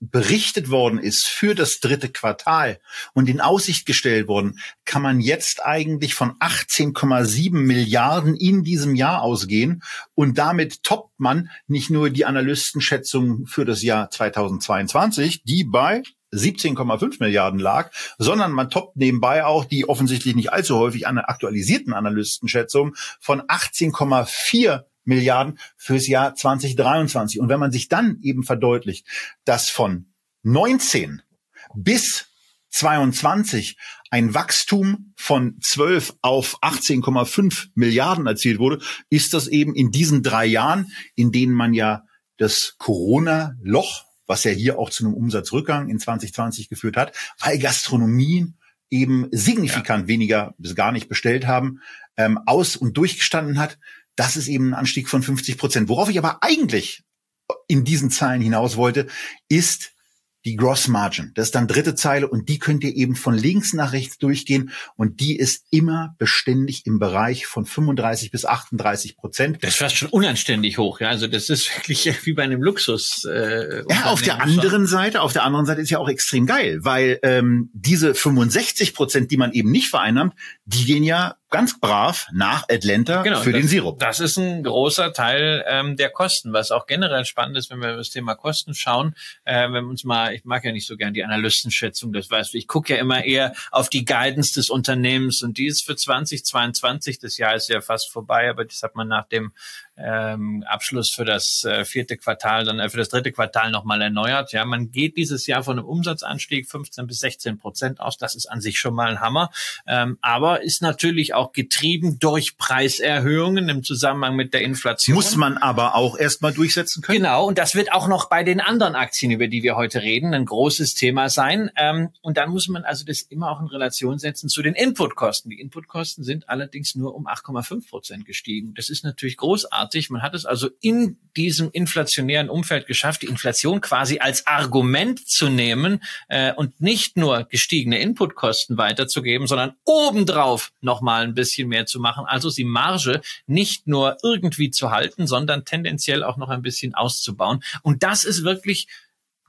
berichtet worden ist für das dritte Quartal und in Aussicht gestellt worden, kann man jetzt eigentlich von 18,7 Milliarden in diesem Jahr ausgehen und damit toppt man nicht nur die Analystenschätzung für das Jahr 2022, die bei 17,5 Milliarden lag, sondern man toppt nebenbei auch die offensichtlich nicht allzu häufig an aktualisierten Analystenschätzungen von 18,4 Milliarden fürs Jahr 2023. Und wenn man sich dann eben verdeutlicht, dass von 19 bis 22 ein Wachstum von 12 auf 18,5 Milliarden erzielt wurde, ist das eben in diesen drei Jahren, in denen man ja das Corona-Loch, was ja hier auch zu einem Umsatzrückgang in 2020 geführt hat, weil Gastronomien eben signifikant ja. weniger bis gar nicht bestellt haben, ähm, aus und durchgestanden hat, das ist eben ein Anstieg von 50 Prozent. Worauf ich aber eigentlich in diesen Zahlen hinaus wollte, ist die Gross Margin. Das ist dann dritte Zeile und die könnt ihr eben von links nach rechts durchgehen und die ist immer beständig im Bereich von 35 bis 38 Prozent. Das ist fast schon unanständig hoch, ja. Also das ist wirklich wie bei einem Luxus. Äh, ja, auf der anderen Seite, auf der anderen Seite ist ja auch extrem geil, weil ähm, diese 65 Prozent, die man eben nicht vereinnahmt, die gehen ja ganz brav nach Atlanta genau, für das, den Sirup. Das ist ein großer Teil ähm, der Kosten, was auch generell spannend ist, wenn wir das Thema Kosten schauen. Äh, wenn wir uns mal, ich mag ja nicht so gern die Analystenschätzung, das weißt du, ich gucke ja immer eher auf die Guidance des Unternehmens und die ist für 2022, das Jahr ist ja fast vorbei, aber das hat man nach dem ähm, Abschluss für das äh, vierte Quartal, dann äh, für das dritte Quartal nochmal erneuert. Ja, man geht dieses Jahr von einem Umsatzanstieg 15 bis 16 Prozent aus. Das ist an sich schon mal ein Hammer. Ähm, aber ist natürlich auch getrieben durch Preiserhöhungen im Zusammenhang mit der Inflation. Muss man aber auch erstmal durchsetzen können. Genau, und das wird auch noch bei den anderen Aktien, über die wir heute reden, ein großes Thema sein. Ähm, und dann muss man also das immer auch in Relation setzen zu den Inputkosten. Die Inputkosten sind allerdings nur um 8,5 Prozent gestiegen. Das ist natürlich großartig. Man hat es also in diesem inflationären Umfeld geschafft, die Inflation quasi als Argument zu nehmen äh, und nicht nur gestiegene Inputkosten weiterzugeben, sondern obendrauf nochmal ein bisschen mehr zu machen. Also die Marge nicht nur irgendwie zu halten, sondern tendenziell auch noch ein bisschen auszubauen. Und das ist wirklich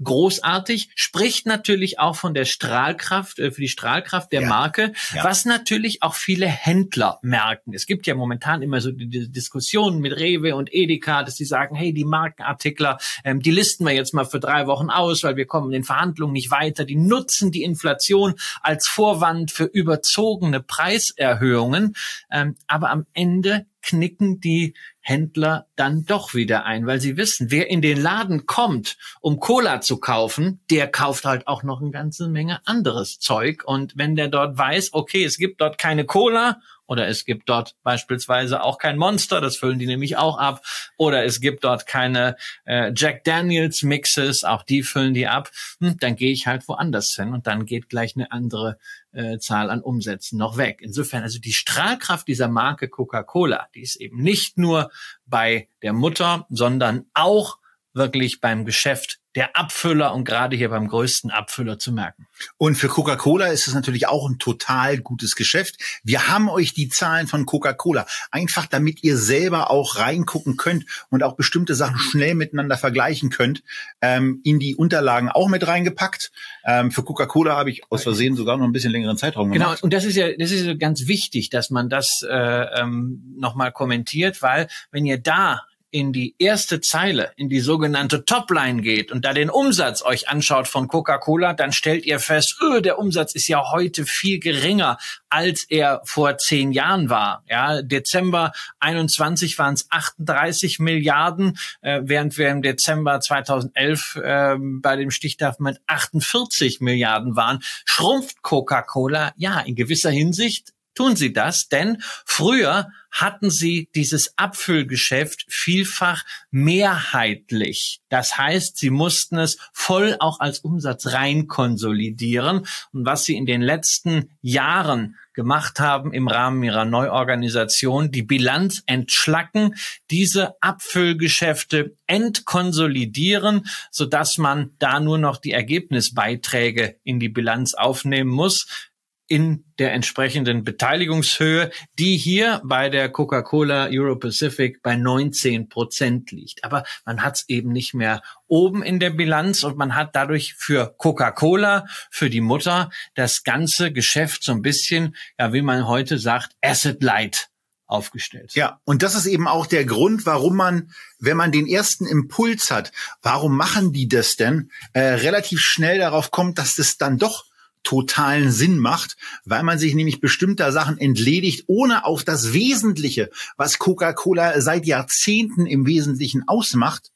großartig, spricht natürlich auch von der Strahlkraft, äh, für die Strahlkraft der ja. Marke, ja. was natürlich auch viele Händler merken. Es gibt ja momentan immer so die, Diskussionen mit Rewe und Edeka, dass sie sagen, hey, die Markenartikler, ähm, die listen wir jetzt mal für drei Wochen aus, weil wir kommen in den Verhandlungen nicht weiter. Die nutzen die Inflation als Vorwand für überzogene Preiserhöhungen. Ähm, aber am Ende knicken die Händler dann doch wieder ein, weil sie wissen, wer in den Laden kommt, um Cola zu kaufen, der kauft halt auch noch eine ganze Menge anderes Zeug. Und wenn der dort weiß, okay, es gibt dort keine Cola oder es gibt dort beispielsweise auch kein Monster, das füllen die nämlich auch ab. Oder es gibt dort keine äh, Jack Daniels Mixes, auch die füllen die ab. Hm, dann gehe ich halt woanders hin und dann geht gleich eine andere äh, Zahl an Umsätzen noch weg. Insofern also die Strahlkraft dieser Marke Coca-Cola, die ist eben nicht nur bei der Mutter, sondern auch wirklich beim Geschäft der Abfüller und gerade hier beim größten Abfüller zu merken. Und für Coca-Cola ist es natürlich auch ein total gutes Geschäft. Wir haben euch die Zahlen von Coca-Cola einfach, damit ihr selber auch reingucken könnt und auch bestimmte Sachen schnell miteinander vergleichen könnt, ähm, in die Unterlagen auch mit reingepackt. Ähm, für Coca-Cola habe ich aus Versehen sogar noch ein bisschen längeren Zeitraum genau, gemacht. Genau, und das ist ja, das ist ja ganz wichtig, dass man das äh, ähm, nochmal kommentiert, weil wenn ihr da in die erste Zeile, in die sogenannte Topline geht und da den Umsatz euch anschaut von Coca-Cola, dann stellt ihr fest, öh, der Umsatz ist ja heute viel geringer, als er vor zehn Jahren war. Ja, Dezember 21 waren es 38 Milliarden, äh, während wir im Dezember 2011 äh, bei dem Stichtag mit 48 Milliarden waren. Schrumpft Coca-Cola? Ja, in gewisser Hinsicht tun sie das, denn früher hatten sie dieses Abfüllgeschäft vielfach mehrheitlich. Das heißt, sie mussten es voll auch als Umsatz rein konsolidieren. Und was sie in den letzten Jahren gemacht haben im Rahmen ihrer Neuorganisation, die Bilanz entschlacken, diese Abfüllgeschäfte entkonsolidieren, sodass man da nur noch die Ergebnisbeiträge in die Bilanz aufnehmen muss in der entsprechenden Beteiligungshöhe, die hier bei der Coca-Cola Euro Pacific bei 19 Prozent liegt. Aber man hat es eben nicht mehr oben in der Bilanz und man hat dadurch für Coca-Cola, für die Mutter, das ganze Geschäft so ein bisschen, ja, wie man heute sagt, Asset Light aufgestellt. Ja, und das ist eben auch der Grund, warum man, wenn man den ersten Impuls hat, warum machen die das denn, äh, relativ schnell darauf kommt, dass das dann doch totalen Sinn macht, weil man sich nämlich bestimmter Sachen entledigt, ohne auf das Wesentliche, was Coca-Cola seit Jahrzehnten im Wesentlichen ausmacht,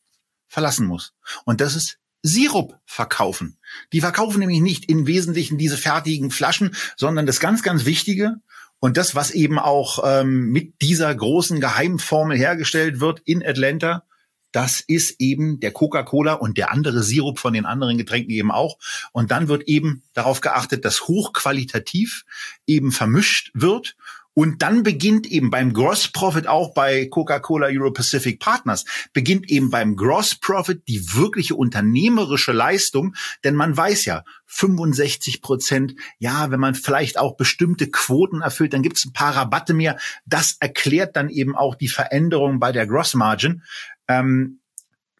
verlassen muss. Und das ist Sirup verkaufen. Die verkaufen nämlich nicht im Wesentlichen diese fertigen Flaschen, sondern das ganz, ganz Wichtige und das, was eben auch ähm, mit dieser großen Geheimformel hergestellt wird in Atlanta, das ist eben der Coca-Cola und der andere Sirup von den anderen Getränken eben auch. Und dann wird eben darauf geachtet, dass hochqualitativ eben vermischt wird und dann beginnt eben beim Gross Profit auch bei Coca-Cola Euro Pacific Partners, beginnt eben beim Gross Profit die wirkliche unternehmerische Leistung, denn man weiß ja, 65 Prozent, ja, wenn man vielleicht auch bestimmte Quoten erfüllt, dann gibt es ein paar Rabatte mehr. Das erklärt dann eben auch die Veränderung bei der Gross Margin. Ähm,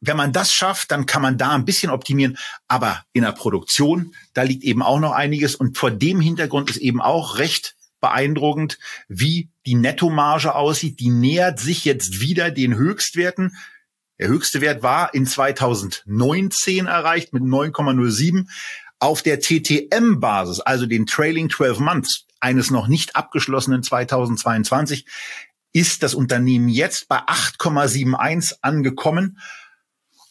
wenn man das schafft, dann kann man da ein bisschen optimieren. Aber in der Produktion, da liegt eben auch noch einiges. Und vor dem Hintergrund ist eben auch recht beeindruckend, wie die Nettomarge aussieht. Die nähert sich jetzt wieder den Höchstwerten. Der höchste Wert war in 2019 erreicht mit 9,07. Auf der TTM-Basis, also den Trailing 12 Months eines noch nicht abgeschlossenen 2022, ist das Unternehmen jetzt bei 8,71 angekommen.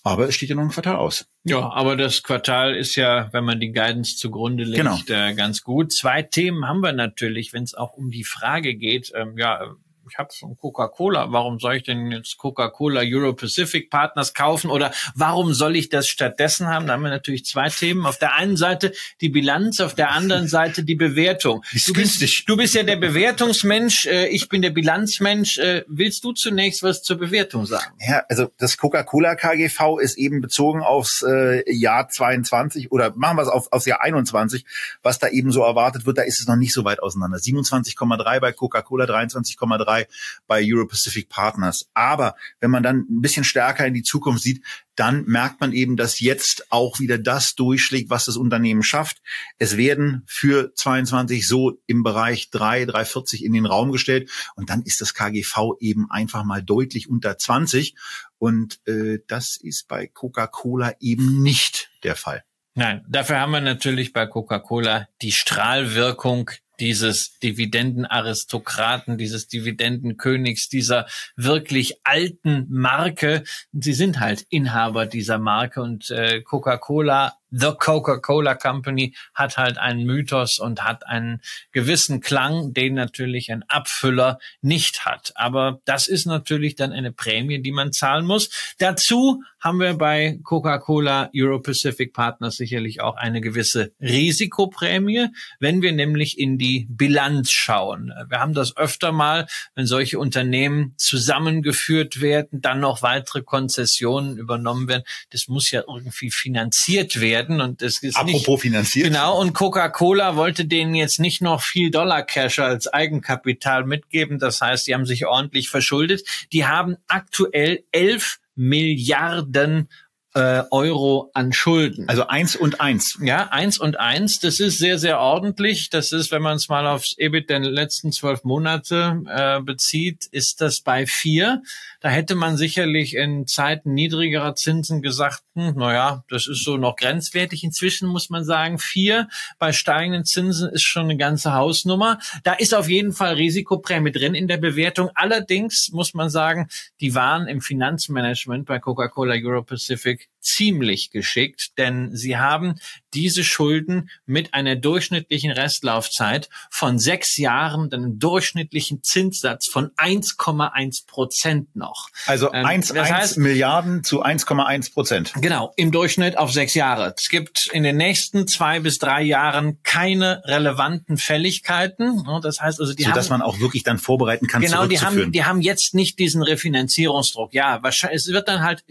Aber es steht ja noch ein Quartal aus. Ja, aber das Quartal ist ja, wenn man die Guidance zugrunde legt, genau. äh, ganz gut. Zwei Themen haben wir natürlich, wenn es auch um die Frage geht, ähm, ja, ich habe schon Coca-Cola, warum soll ich denn jetzt Coca-Cola Euro Pacific Partners kaufen oder warum soll ich das stattdessen haben? Da haben wir natürlich zwei Themen. Auf der einen Seite die Bilanz, auf der anderen Seite die Bewertung. Du bist, du bist ja der Bewertungsmensch, äh, ich bin der Bilanzmensch. Äh, willst du zunächst was zur Bewertung sagen? Ja, also das Coca-Cola KGV ist eben bezogen aufs äh, Jahr 22 oder machen wir es auf, aufs Jahr 21, was da eben so erwartet wird, da ist es noch nicht so weit auseinander. 27,3 bei Coca-Cola, 23,3 dabei bei Euro-Pacific Partners. Aber wenn man dann ein bisschen stärker in die Zukunft sieht, dann merkt man eben, dass jetzt auch wieder das durchschlägt, was das Unternehmen schafft. Es werden für 22 so im Bereich 3, 340 in den Raum gestellt und dann ist das KGV eben einfach mal deutlich unter 20 und äh, das ist bei Coca-Cola eben nicht der Fall. Nein, dafür haben wir natürlich bei Coca-Cola die Strahlwirkung dieses Dividendenaristokraten, dieses Dividendenkönigs, dieser wirklich alten Marke. Sie sind halt Inhaber dieser Marke und äh, Coca-Cola The Coca-Cola Company hat halt einen Mythos und hat einen gewissen Klang, den natürlich ein Abfüller nicht hat. Aber das ist natürlich dann eine Prämie, die man zahlen muss. Dazu haben wir bei Coca-Cola Euro Pacific Partners sicherlich auch eine gewisse Risikoprämie, wenn wir nämlich in die Bilanz schauen. Wir haben das öfter mal, wenn solche Unternehmen zusammengeführt werden, dann noch weitere Konzessionen übernommen werden. Das muss ja irgendwie finanziert werden werden und es ist Apropos nicht, finanziert. Genau und Coca-Cola wollte denen jetzt nicht noch viel Dollar Cash als Eigenkapital mitgeben. Das heißt, die haben sich ordentlich verschuldet. Die haben aktuell elf Milliarden äh, Euro an Schulden. Also eins und eins. Ja, eins und eins. Das ist sehr, sehr ordentlich. Das ist, wenn man es mal aufs EBIT der letzten zwölf Monate äh, bezieht, ist das bei vier. Da hätte man sicherlich in Zeiten niedrigerer Zinsen gesagt, hm, naja, das ist so noch grenzwertig. Inzwischen muss man sagen, vier bei steigenden Zinsen ist schon eine ganze Hausnummer. Da ist auf jeden Fall Risikoprämie drin in der Bewertung. Allerdings muss man sagen, die waren im Finanzmanagement bei Coca-Cola Euro Pacific ziemlich geschickt, denn sie haben diese Schulden mit einer durchschnittlichen Restlaufzeit von sechs Jahren, einem durchschnittlichen Zinssatz von 1,1 Prozent noch. Also ähm, 1, das heißt, Milliarden zu 1,1 Prozent. Genau, im Durchschnitt auf sechs Jahre. Es gibt in den nächsten zwei bis drei Jahren keine relevanten Fälligkeiten. Das heißt also, die so, haben, dass man auch wirklich dann vorbereiten kann. Genau, die haben, die haben jetzt nicht diesen Refinanzierungsdruck. Ja, wahrscheinlich, es wird dann halt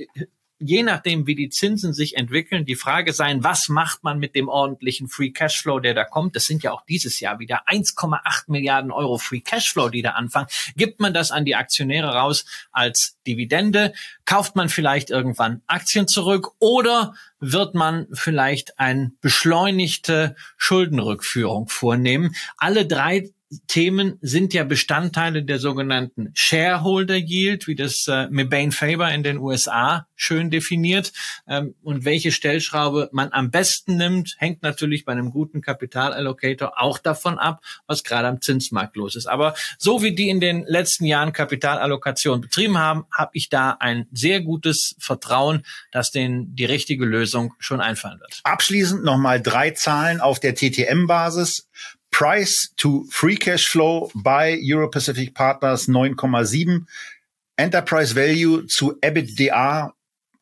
je nachdem, wie die Zinsen sich entwickeln, die Frage sein, was macht man mit dem ordentlichen Free Cashflow, der da kommt? Das sind ja auch dieses Jahr wieder 1,8 Milliarden Euro Free Cashflow, die da anfangen. Gibt man das an die Aktionäre raus als Dividende? Kauft man vielleicht irgendwann Aktien zurück oder wird man vielleicht eine beschleunigte Schuldenrückführung vornehmen? Alle drei Themen sind ja Bestandteile der sogenannten Shareholder Yield, wie das äh, Mebane Faber in den USA schön definiert. Ähm, und welche Stellschraube man am besten nimmt, hängt natürlich bei einem guten Kapitalallocator auch davon ab, was gerade am Zinsmarkt los ist. Aber so wie die in den letzten Jahren Kapitalallokation betrieben haben, habe ich da ein sehr gutes Vertrauen, dass denen die richtige Lösung schon einfallen wird. Abschließend nochmal drei Zahlen auf der TTM-Basis. Price to Free Cash Flow bei Euro Pacific Partners 9,7. Enterprise Value zu EBITDA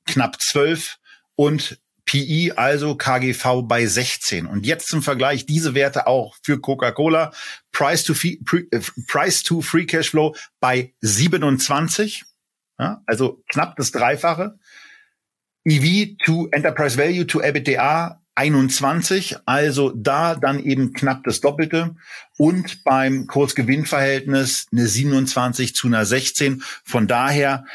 knapp 12 und PI, also KGV bei 16. Und jetzt zum Vergleich diese Werte auch für Coca-Cola. Price to, Fee, äh, Price to Free Cash Flow bei 27. Ja, also knapp das Dreifache. EV to Enterprise Value to EBITDA 21, also da dann eben knapp das Doppelte und beim Kursgewinnverhältnis eine 27 zu einer 16. Von daher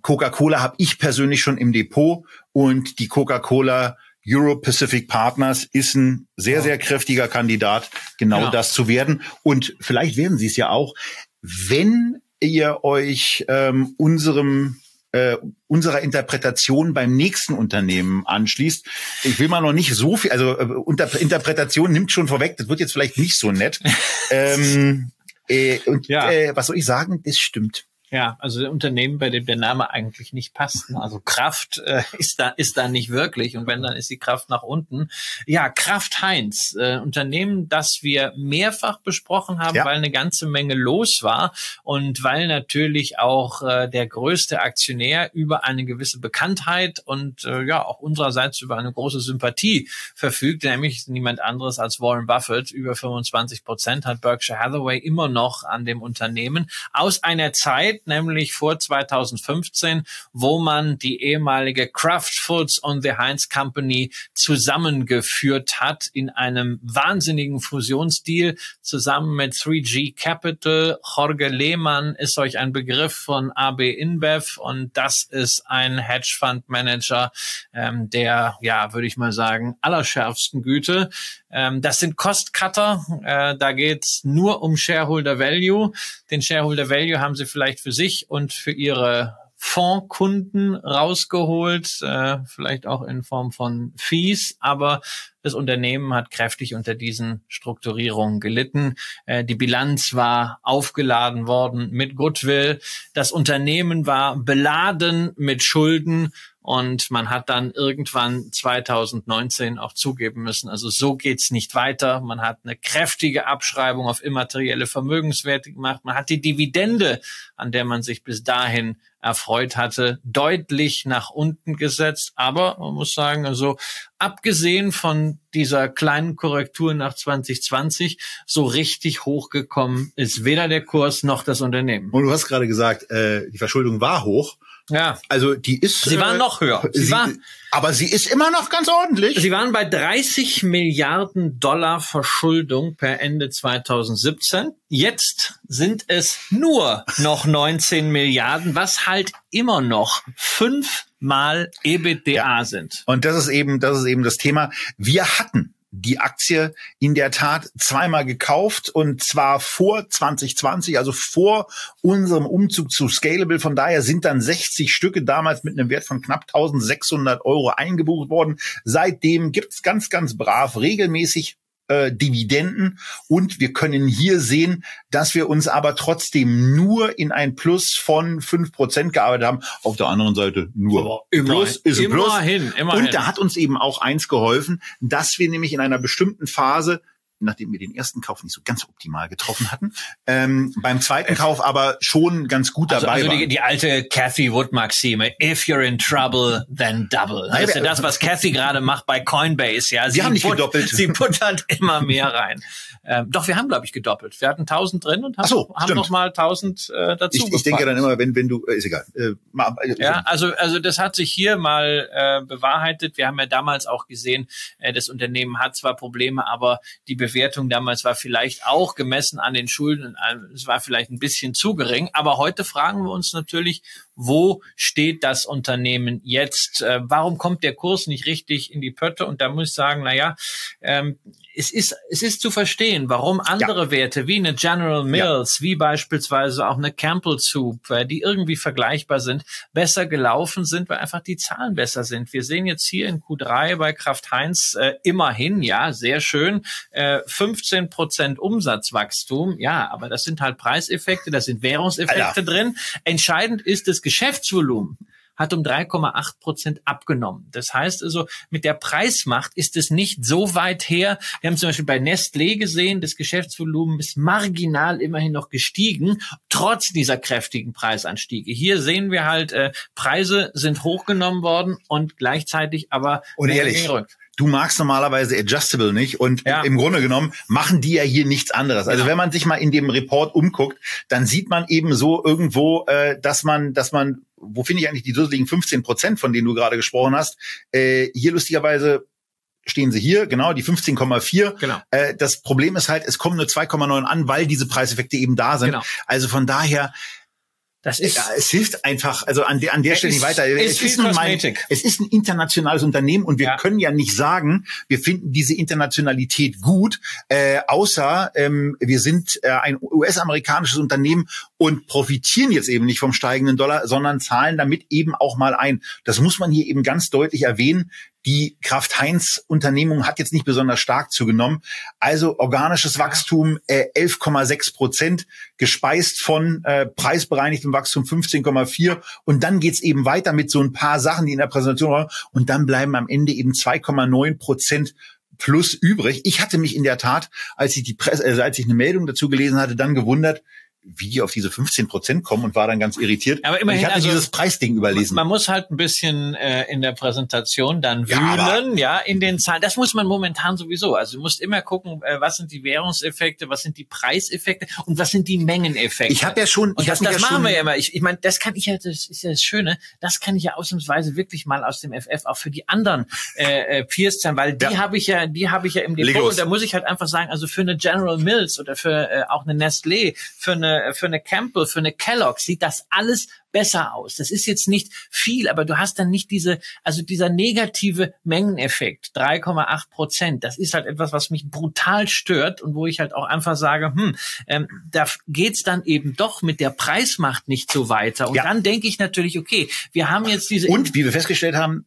Coca-Cola habe ich persönlich schon im Depot und die Coca-Cola Euro Pacific Partners ist ein sehr, sehr kräftiger Kandidat, genau, genau. das zu werden. Und vielleicht werden sie es ja auch, wenn ihr euch ähm, unserem äh, unserer Interpretation beim nächsten Unternehmen anschließt. Ich will mal noch nicht so viel, also äh, Unter Interpretation nimmt schon vorweg, das wird jetzt vielleicht nicht so nett. ähm, äh, und ja. äh, was soll ich sagen? Das stimmt. Ja, also Unternehmen, bei dem der Name eigentlich nicht passt. Ne? Also Kraft äh, ist da ist da nicht wirklich und wenn dann ist die Kraft nach unten. Ja, Kraft Heinz, äh, Unternehmen, das wir mehrfach besprochen haben, ja. weil eine ganze Menge los war und weil natürlich auch äh, der größte Aktionär über eine gewisse Bekanntheit und äh, ja auch unsererseits über eine große Sympathie verfügt, nämlich niemand anderes als Warren Buffett. Über 25 Prozent hat Berkshire Hathaway immer noch an dem Unternehmen aus einer Zeit nämlich vor 2015, wo man die ehemalige Kraft Foods und the Heinz Company zusammengeführt hat in einem wahnsinnigen Fusionsdeal zusammen mit 3G Capital. Jorge Lehmann ist euch ein Begriff von AB InBev und das ist ein Hedgefondsmanager, ähm, der, ja, würde ich mal sagen, allerschärfsten Güte. Ähm, das sind Cost-Cutter. Äh, da geht's nur um Shareholder Value. Den Shareholder Value haben sie vielleicht für sich und für ihre Fondskunden rausgeholt, äh, vielleicht auch in Form von Fees, aber das Unternehmen hat kräftig unter diesen Strukturierungen gelitten. Äh, die Bilanz war aufgeladen worden mit Goodwill. Das Unternehmen war beladen mit Schulden und man hat dann irgendwann 2019 auch zugeben müssen, also so geht's nicht weiter. Man hat eine kräftige Abschreibung auf immaterielle Vermögenswerte gemacht. Man hat die Dividende, an der man sich bis dahin erfreut hatte, deutlich nach unten gesetzt. Aber man muss sagen, also abgesehen von dieser kleinen Korrektur nach 2020, so richtig hochgekommen ist weder der Kurs noch das Unternehmen. Und du hast gerade gesagt, äh, die Verschuldung war hoch. Ja. Also die ist. Sie waren äh, noch höher. Sie, sie war, aber sie ist immer noch ganz ordentlich. Sie waren bei 30 Milliarden Dollar Verschuldung per Ende 2017. Jetzt sind es nur noch 19 Milliarden, was halt immer noch fünfmal EBITDA ja. sind. Und das ist eben, das ist eben das Thema. Wir hatten die Aktie in der Tat zweimal gekauft und zwar vor 2020, also vor unserem Umzug zu Scalable. Von daher sind dann 60 Stücke damals mit einem Wert von knapp 1600 Euro eingebucht worden. Seitdem gibt's ganz, ganz brav regelmäßig äh, Dividenden und wir können hier sehen, dass wir uns aber trotzdem nur in ein Plus von fünf Prozent gearbeitet haben. Auf der anderen Seite nur immerhin, Plus ist ein Plus. Immerhin, immerhin. Und da hat uns eben auch eins geholfen, dass wir nämlich in einer bestimmten Phase nachdem wir den ersten Kauf nicht so ganz optimal getroffen hatten. Ähm, beim zweiten Kauf aber schon ganz gut also, dabei also die, waren. die alte Cathy Wood Maxime: If you're in trouble, then double. Das ist ja das, was Cathy gerade macht bei Coinbase. Ja, sie, haben nicht gedoppelt. Sie buttert immer mehr rein. Ähm, doch, wir haben, glaube ich, gedoppelt. Wir hatten 1000 drin und haben, so, haben noch mal 1000 äh, dazu. Ich, ich denke dann immer, wenn, wenn du, äh, ist egal. Äh, mal, äh, ja, also, also das hat sich hier mal äh, bewahrheitet. Wir haben ja damals auch gesehen, äh, das Unternehmen hat zwar Probleme, aber die Bewertung damals war vielleicht auch gemessen an den Schulden, es war vielleicht ein bisschen zu gering. Aber heute fragen wir uns natürlich, wo steht das Unternehmen jetzt? Äh, warum kommt der Kurs nicht richtig in die Pötte? Und da muss ich sagen, na ja, ähm, es ist, es ist zu verstehen, warum andere ja. Werte wie eine General Mills, ja. wie beispielsweise auch eine Campbell Soup, äh, die irgendwie vergleichbar sind, besser gelaufen sind, weil einfach die Zahlen besser sind. Wir sehen jetzt hier in Q3 bei Kraft Heinz äh, immerhin, ja, sehr schön, äh, 15 Prozent Umsatzwachstum. Ja, aber das sind halt Preiseffekte, das sind Währungseffekte Alter. drin. Entscheidend ist das Geschäftsvolumen hat um 3,8 Prozent abgenommen. Das heißt also, mit der Preismacht ist es nicht so weit her. Wir haben zum Beispiel bei Nestlé gesehen, das Geschäftsvolumen ist marginal immerhin noch gestiegen, trotz dieser kräftigen Preisanstiege. Hier sehen wir halt, äh, Preise sind hochgenommen worden und gleichzeitig aber und ehrlich, gerückt du magst normalerweise Adjustable nicht und ja. im Grunde genommen machen die ja hier nichts anderes. Also genau. wenn man sich mal in dem Report umguckt, dann sieht man eben so irgendwo, äh, dass man, dass man wo finde ich eigentlich die dusseligen 15 Prozent, von denen du gerade gesprochen hast? Äh, hier lustigerweise stehen sie hier, genau, die 15,4. Genau. Äh, das Problem ist halt, es kommen nur 2,9 an, weil diese Preiseffekte eben da sind. Genau. Also von daher, das ist, ja, es hilft einfach, also an der, an der Stelle nicht weiter. Ist es, ist nun mein, es ist ein internationales Unternehmen und wir ja. können ja nicht sagen, wir finden diese Internationalität gut, äh, außer ähm, wir sind äh, ein US-amerikanisches Unternehmen und profitieren jetzt eben nicht vom steigenden Dollar, sondern zahlen damit eben auch mal ein. Das muss man hier eben ganz deutlich erwähnen. Die Kraft-Heinz-Unternehmung hat jetzt nicht besonders stark zugenommen. Also organisches Wachstum äh, 11,6 Prozent, gespeist von äh, preisbereinigtem Wachstum 15,4. Und dann geht's eben weiter mit so ein paar Sachen, die in der Präsentation waren. Und dann bleiben am Ende eben 2,9 Prozent plus übrig. Ich hatte mich in der Tat, als ich die Presse, also als ich eine Meldung dazu gelesen hatte, dann gewundert, wie die auf diese 15 Prozent kommen und war dann ganz irritiert. Aber immerhin, ich hatte also, dieses Preisding überlesen. Man muss halt ein bisschen äh, in der Präsentation dann wühlen, ja, ja, in den Zahlen. Das muss man momentan sowieso. Also du musst immer gucken, äh, was sind die Währungseffekte, was sind die Preiseffekte und was sind die Mengeneffekte. Ich habe ja schon, und ich das, das ja machen schon, wir ja immer. Ich, ich meine, das kann ich ja, das ist ja das Schöne, das kann ich ja ausnahmsweise wirklich mal aus dem FF auch für die anderen äh, äh, Peers sein, weil die Ja. habe ich ja, die habe ich ja im Depot und da muss ich halt einfach sagen, also für eine General Mills oder für äh, auch eine Nestlé, für eine für eine Campbell, für eine Kellogg sieht das alles besser aus. Das ist jetzt nicht viel, aber du hast dann nicht diese, also dieser negative Mengeneffekt, 3,8 Prozent. Das ist halt etwas, was mich brutal stört und wo ich halt auch einfach sage, hm, ähm, da geht's dann eben doch mit der Preismacht nicht so weiter. Und Ja. dann denke ich natürlich, okay, wir haben jetzt diese und wie wir festgestellt haben,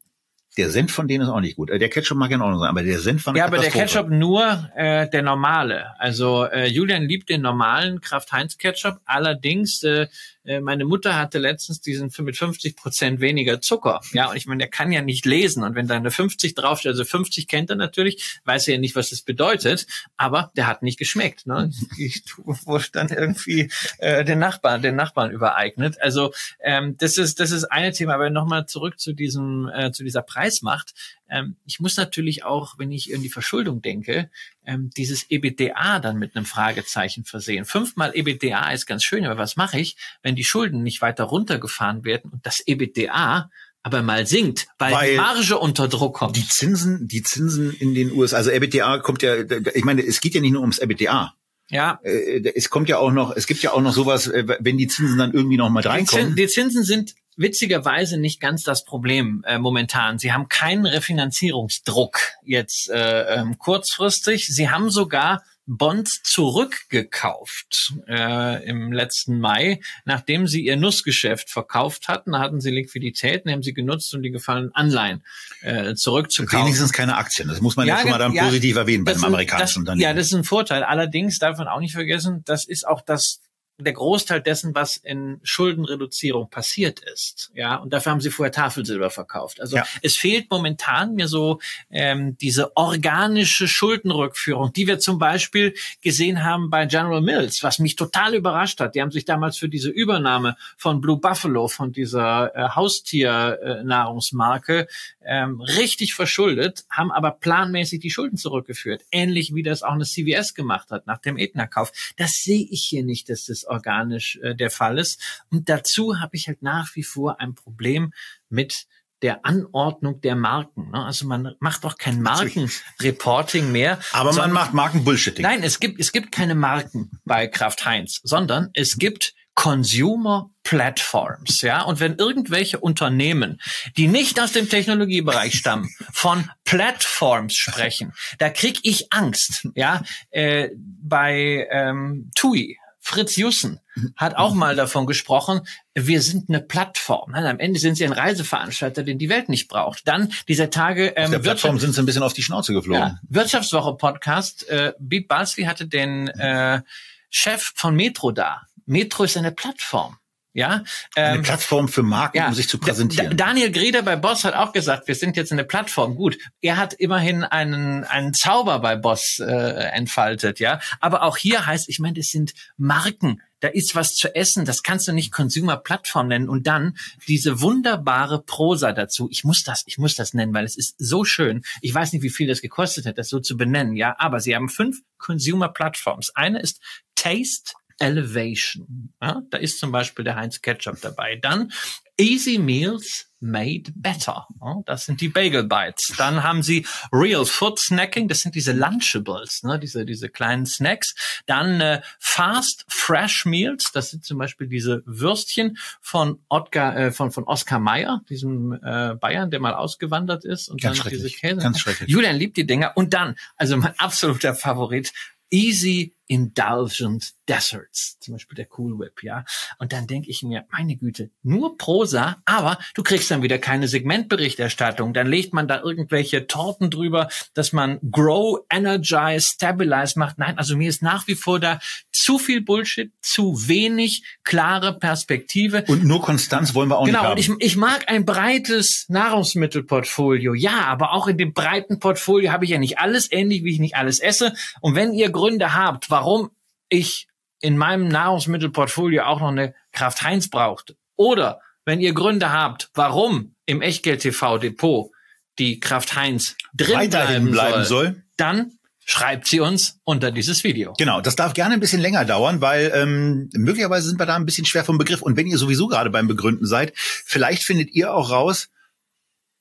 der Senf von denen ist auch nicht gut. Äh, Der Ketchup mag ja in Ordnung sein, aber der Senf war Ja, aber der. Ketchup nur äh, der normale. Also äh, Julian liebt den normalen Kraft-Heinz-Ketchup. Allerdings, äh, äh, meine Mutter hatte letztens diesen mit 50 Prozent weniger Zucker. Ja, und ich meine, der kann ja nicht lesen. Und wenn da eine 50 draufsteht, also 50 kennt er natürlich, weiß er ja nicht, was das bedeutet, aber der hat nicht geschmeckt. Ne? Ich wurde dann irgendwie äh, den Nachbarn, den Nachbarn übereignet. Also ähm, das ist das ist eine Thema. Aber nochmal zurück zu diesem äh, zu dieser Preismacht. Ähm, ich muss natürlich auch, wenn ich in die Verschuldung denke, ähm, dieses EBITDA dann mit einem Fragezeichen versehen. Fünfmal EBITDA ist ganz schön, aber was mache ich, wenn die Schulden nicht weiter runtergefahren werden und das EBITDA aber mal sinkt, weil, Weil die Marge unter Druck kommt? Die Zinsen, die Zinsen in den USA, also EBITDA kommt ja, ich meine, es geht ja nicht nur ums EBITDA. Ja, Äh, Es kommt ja auch noch, es gibt ja auch noch sowas, äh, wenn die Zinsen dann irgendwie noch mal Die, reinkommen. die Zinsen sind witzigerweise nicht ganz das Problem äh, momentan. Sie haben keinen Refinanzierungsdruck jetzt äh, ähm, kurzfristig. Sie haben sogar Bonds zurückgekauft äh, im letzten Mai, nachdem sie ihr Nussgeschäft verkauft hatten. Da hatten sie Liquidität, die haben sie genutzt, um die gefallenen Anleihen äh, zurückzukaufen. Wenigstens keine Aktien. Das muss man ja, schon mal dann ja, positiv erwähnen bei einem amerikanischen Unternehmen. Ja, das ist ein Vorteil. Allerdings darf man auch nicht vergessen, das ist auch das der Großteil dessen, was in Schuldenreduzierung passiert ist. Ja, und dafür haben sie vorher Tafelsilber verkauft. Also Ja. es fehlt momentan mir so ähm, diese organische Schuldenrückführung, die wir zum Beispiel gesehen haben bei General Mills, was mich total überrascht hat. Die haben sich damals für diese Übernahme von Blue Buffalo, von dieser äh, Haustier-Nahrungsmarke, ähm, richtig verschuldet, haben aber planmäßig die Schulden zurückgeführt. Ähnlich wie das auch eine CVS gemacht hat nach dem Aetna-Kauf. Das sehe ich hier nicht, dass das organisch äh, der Fall ist. Und dazu habe ich halt nach wie vor ein Problem mit der Anordnung der Marken. Ne? Also man macht doch kein Markenreporting mehr. Aber man macht Markenbullshitting. Nein, es gibt, es gibt keine Marken bei Kraft Heinz, sondern es gibt Consumer Platforms, ja. Und wenn irgendwelche Unternehmen, die nicht aus dem Technologiebereich stammen, von Platforms sprechen, da krieg ich Angst, ja. Äh, bei ähm, TUI, Fritz Jussen hat auch mal davon gesprochen, wir sind eine Plattform. Am Ende sind sie ein Reiseveranstalter, den die Welt nicht braucht. Dann dieser Tage ähm, Auf der Plattform sind sie ein bisschen auf die Schnauze geflogen. ja, Wirtschaftswoche-Podcast. Äh, Beat Balsley hatte den äh, Chef von Metro da. Metro ist eine Plattform. Ja, Eine ähm, Plattform für Marken, ja. um sich zu präsentieren. Da, Daniel Grieder bei Boss hat auch gesagt, wir sind jetzt eine Plattform. Gut, er hat immerhin einen, einen Zauber bei Boss äh, entfaltet, ja. Aber auch hier heißt, ich meine, das sind Marken. Da ist was zu essen. Das kannst du nicht Consumer Plattform nennen. Und dann diese wunderbare Prosa dazu. Ich muss das, ich muss das nennen, weil es ist so schön. Ich weiß nicht, wie viel das gekostet hat, das so zu benennen, ja. Aber sie haben fünf Consumer Plattforms. Eine ist Taste Elevation. Ja, da ist zum Beispiel der Heinz Ketchup dabei. Dann Easy Meals Made Better. Ja, das sind die Bagel Bites. Dann haben sie Real Food Snacking. Das sind diese Lunchables, ne, diese, diese kleinen Snacks. Dann äh, Fast Fresh Meals. Das sind zum Beispiel diese Würstchen von, Otkar, äh, von, von Oscar Mayer, diesem äh, Bayern, der mal ausgewandert ist. Und Ganz dann diese. Käse. Ganz schrecklich. Julian liebt die Dinger. Und dann, also mein absoluter Favorit, Easy Indulgent Deserts, zum Beispiel der Cool Whip, ja. Und dann denke ich mir, meine Güte, nur Prosa, aber du kriegst dann wieder keine Segmentberichterstattung. Dann legt man da irgendwelche Torten drüber, dass man Grow, Energize, Stabilize macht. Nein, also mir ist nach wie vor da zu viel Bullshit, zu wenig klare Perspektive. Und nur Konstanz wollen wir auch genau, nicht haben. Genau, ich, ich mag ein breites Nahrungsmittelportfolio. Ja, aber auch in dem breiten Portfolio habe ich ja nicht alles, ähnlich wie ich nicht alles esse. Und wenn ihr Gründe habt, warum ich in meinem Nahrungsmittelportfolio auch noch eine Kraft Heinz brauchte. Oder wenn ihr Gründe habt, warum im Echtgeld TV Depot die Kraft Heinz drin bleiben, bleiben soll, soll, dann schreibt sie uns unter dieses Video. Genau, das darf gerne ein bisschen länger dauern, weil ähm, möglicherweise sind wir da ein bisschen schwer vom Begriff. Und wenn ihr sowieso gerade beim Begründen seid, vielleicht findet ihr auch raus,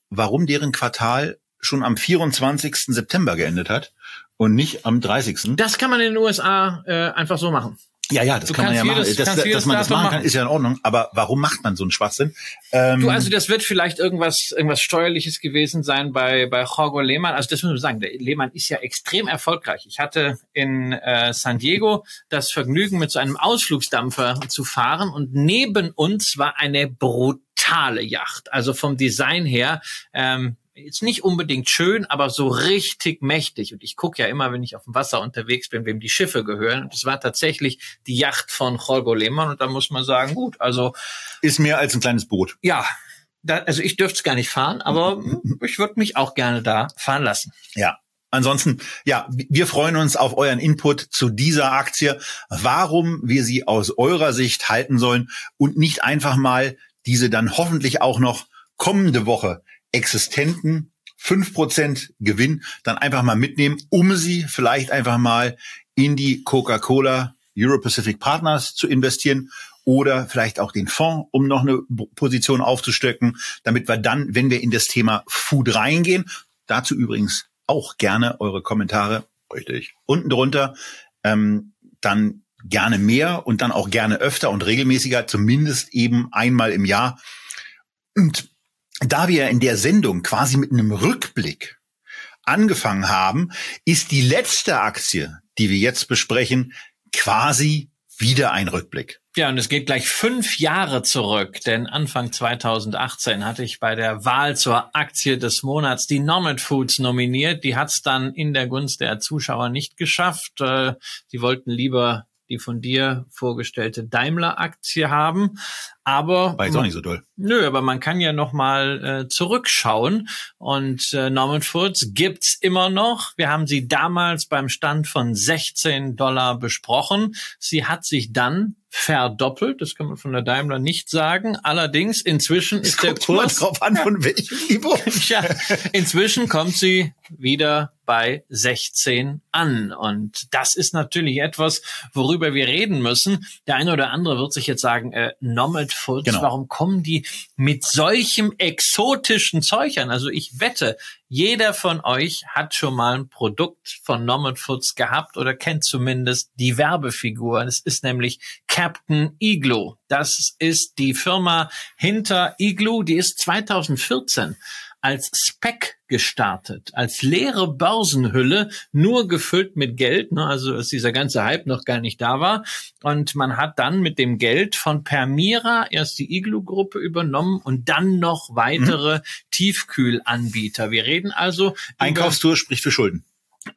warum deren Quartal schon am 24. September geendet hat und nicht am 30. Das kann man in den USA äh, einfach so machen. Ja, ja, das du kann man ja machen. Das, dass, dass man das machen kann, ist ja in Ordnung. Aber warum macht man so einen Schwachsinn? Ähm, du, also das wird vielleicht irgendwas, irgendwas Steuerliches gewesen sein bei bei Jorge Lehmann. Also das muss man sagen. Der Lehmann ist ja extrem erfolgreich. Ich hatte in äh, San Diego das Vergnügen, mit so einem Ausflugsdampfer zu fahren und neben uns war eine brutale Yacht. Also vom Design her. Ähm, jetzt nicht unbedingt schön, aber so richtig mächtig. Und ich gucke ja immer, wenn ich auf dem Wasser unterwegs bin, wem die Schiffe gehören. Und es war tatsächlich die Yacht von Jorge Lehmann. Und da muss man sagen, gut, also. Ist mehr als ein kleines Boot. Ja. Da, also ich dürfte es gar nicht fahren, aber ich würde mich auch gerne da fahren lassen. Ja, Ansonsten, ja, wir freuen uns auf euren Input zu dieser Aktie, warum wir sie aus eurer Sicht halten sollen und nicht einfach mal diese dann hoffentlich auch noch kommende Woche existenten fünf Prozent Gewinn dann einfach mal mitnehmen, um sie vielleicht einfach mal in die Coca-Cola Euro Pacific Partners zu investieren oder vielleicht auch den Fonds, um noch eine Position aufzustecken, damit wir dann, wenn wir in das Thema Food reingehen, dazu übrigens auch gerne eure Kommentare, richtig, unten drunter, ähm, dann gerne mehr und dann auch gerne öfter und regelmäßiger, zumindest eben einmal im Jahr. Und da wir in der Sendung quasi mit einem Rückblick angefangen haben, ist die letzte Aktie, die wir jetzt besprechen, quasi wieder ein Rückblick. Ja, und es geht gleich fünf Jahre zurück, denn Anfang 2018 hatte ich bei der Wahl zur Aktie des Monats die Nomad Foods nominiert. Die hat es dann in der Gunst der Zuschauer nicht geschafft. Äh, sie wollten lieber die von dir vorgestellte Daimler-Aktie haben. Aber war jetzt auch nicht so doll. Nö, aber man kann ja noch mal äh, zurückschauen und äh, Norman Foods gibt's immer noch. Wir haben sie damals beim Stand von 16 Dollar besprochen. Sie hat sich dann verdoppelt. Das kann man von der Daimler nicht sagen. Allerdings inzwischen ist der Kurs drauf an von welchem Niveau. ja, inzwischen kommt sie wieder bei 16 an und das ist natürlich etwas, worüber wir reden müssen. Der eine oder andere wird sich jetzt sagen, äh, Nomad Foods, genau. warum kommen die mit solchem exotischen Zeug an? Also ich wette, jeder von euch hat schon mal ein Produkt von Nomad Foods gehabt oder kennt zumindest die Werbefigur. Es ist nämlich Captain Igloo. Das ist die Firma hinter Igloo. Die ist 2014 als Spec gestartet, als leere Börsenhülle, nur gefüllt mit Geld, ne, also dass dieser ganze Hype noch gar nicht da war. Und man hat dann mit dem Geld von Permira erst die Iglu-Gruppe übernommen und dann noch weitere mhm. Tiefkühlanbieter. Wir reden also. Einkaufstour spricht für Schulden.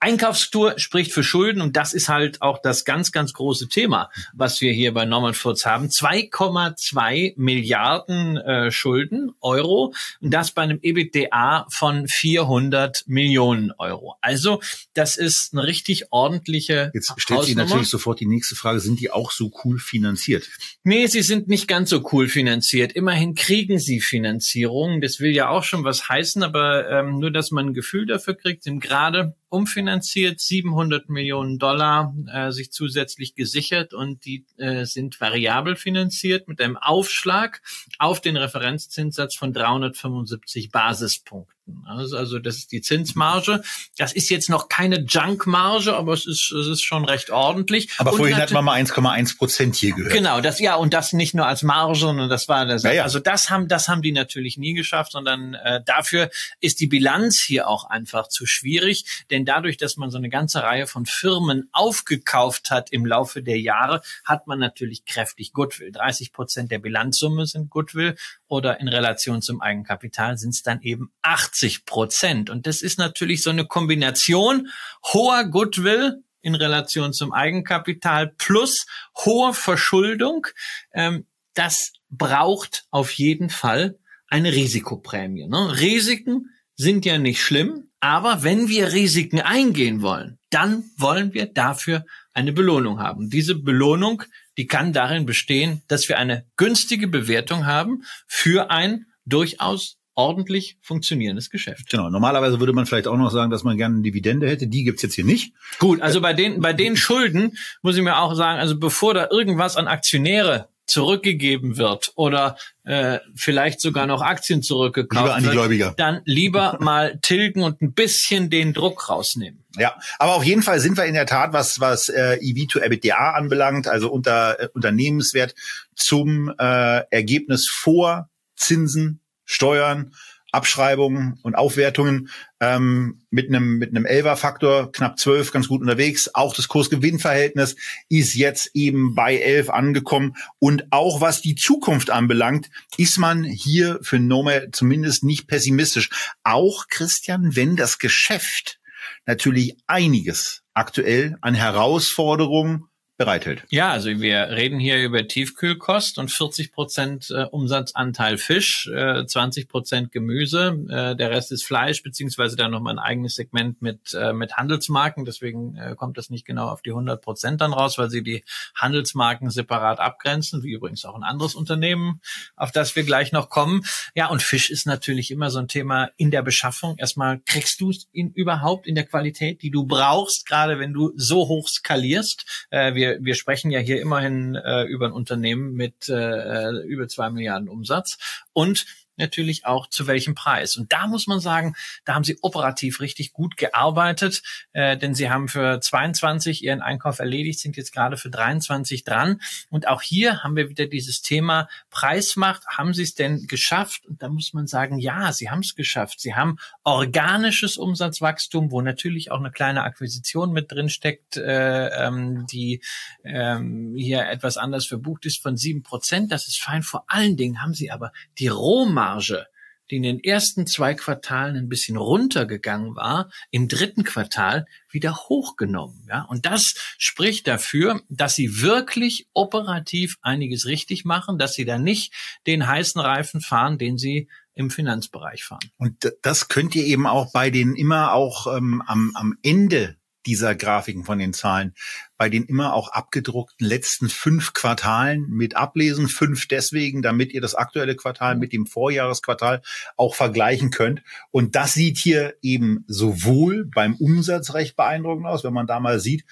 Einkaufstour spricht für Schulden und das ist halt auch das ganz, ganz große Thema, was wir hier bei Norman Foods haben. 2,2 Milliarden äh, Schulden Euro und das bei einem EBITDA von 400 Millionen Euro. Also das ist eine richtig ordentliche Jetzt stellt sich natürlich sofort die nächste Frage, sind die auch so cool finanziert? Nee, sie sind nicht ganz so cool finanziert. Immerhin kriegen sie Finanzierung. Das will ja auch schon was heißen, aber ähm, nur, dass man ein Gefühl dafür kriegt, sind gerade umfinanziert, 700 Millionen Dollar äh, sich zusätzlich gesichert und die äh, sind variabel finanziert mit einem Aufschlag auf den Referenzzinssatz von 375 Basispunkten. Punkten. Also, also das ist die Zinsmarge. Das ist jetzt noch keine Junkmarge, aber es ist, es ist schon recht ordentlich. Aber und vorhin hat man mal 1,1 Prozent hier gehört. Genau, das ja und das nicht nur als Marge, sondern das war das. Ja, ja. Also das haben das haben die natürlich nie geschafft, sondern äh, dafür ist die Bilanz hier auch einfach zu schwierig, denn dadurch, dass man so eine ganze Reihe von Firmen aufgekauft hat im Laufe der Jahre, hat man natürlich kräftig Goodwill. 30 Prozent der Bilanzsumme sind Goodwill oder in Relation zum Eigenkapital sind es dann eben 80 Prozent. Und das ist natürlich so eine Kombination hoher Goodwill in Relation zum Eigenkapital plus hohe Verschuldung. Ähm, das braucht auf jeden Fall eine Risikoprämie. Ne? Risiken sind ja nicht schlimm, aber wenn wir Risiken eingehen wollen, dann wollen wir dafür eine Belohnung haben. Diese Belohnung, die kann darin bestehen, dass wir eine günstige Bewertung haben für ein durchaus ordentlich funktionierendes Geschäft. Genau. Normalerweise würde man vielleicht auch noch sagen, dass man gerne eine Dividende hätte. Die gibt's jetzt hier nicht. Gut, also bei den, bei den Schulden muss ich mir auch sagen, also bevor da irgendwas an Aktionäre zurückgegeben wird oder äh, vielleicht sogar noch Aktien zurückgekauft lieber an die Gläubiger. wird, dann lieber mal tilgen und ein bisschen den Druck rausnehmen. Ja, aber auf jeden Fall sind wir in der Tat, was was äh, EV to EBITDA anbelangt, also unter äh, Unternehmenswert zum äh, Ergebnis vor Zinsen, Steuern, Abschreibungen und Aufwertungen ähm, mit einem mit einem Elfer-Faktor knapp zwölf ganz gut unterwegs. Auch das Kurs-Gewinn-Verhältnis ist jetzt eben bei elf angekommen und auch was die Zukunft anbelangt, ist man hier für Nomad zumindest nicht pessimistisch. Auch Christian, wenn das Geschäft natürlich einiges aktuell an Herausforderungen bereithält. Ja, also wir reden hier über Tiefkühlkost und 40 Prozent äh, Umsatzanteil Fisch, äh, 20 Prozent Gemüse, äh, der Rest ist Fleisch, beziehungsweise dann nochmal ein eigenes Segment mit, äh, mit Handelsmarken. Deswegen äh, kommt das nicht genau auf die 100 Prozent dann raus, weil sie die Handelsmarken separat abgrenzen, wie übrigens auch ein anderes Unternehmen, auf das wir gleich noch kommen. Ja, und Fisch ist natürlich immer so ein Thema in der Beschaffung. Erstmal kriegst du ihn überhaupt in der Qualität, die du brauchst, gerade wenn du so hoch skalierst. Äh, wir wir, wir sprechen ja hier immerhin äh, über ein Unternehmen mit äh, über zwei Milliarden Umsatz. Und natürlich auch zu welchem Preis. Und da muss man sagen, da haben sie operativ richtig gut gearbeitet, äh, denn sie haben für 22 ihren Einkauf erledigt, sind jetzt gerade für 23 dran. Und auch hier haben wir wieder dieses Thema Preismacht. Haben sie es denn geschafft? Und da muss man sagen, ja, sie haben es geschafft. Sie haben organisches Umsatzwachstum, wo natürlich auch eine kleine Akquisition mit drin steckt, äh, ähm, die ähm, hier etwas anders verbucht ist von sieben Prozent. Das ist fein. Vor allen Dingen haben sie aber die Rohmarke Marge, die in den ersten zwei Quartalen ein bisschen runtergegangen war, im dritten Quartal wieder hochgenommen. Ja, und das spricht dafür, dass sie wirklich operativ einiges richtig machen, dass sie da nicht den heißen Reifen fahren, den sie im Finanzbereich fahren. Und das könnt ihr eben auch bei den immer auch ähm, am, am Ende dieser Grafiken von den Zahlen bei den immer auch abgedruckten letzten fünf Quartalen mit ablesen. Fünf deswegen, damit ihr das aktuelle Quartal mit dem Vorjahresquartal auch vergleichen könnt. Und das sieht hier eben sowohl beim Umsatz recht beeindruckend aus, wenn man da mal sieht,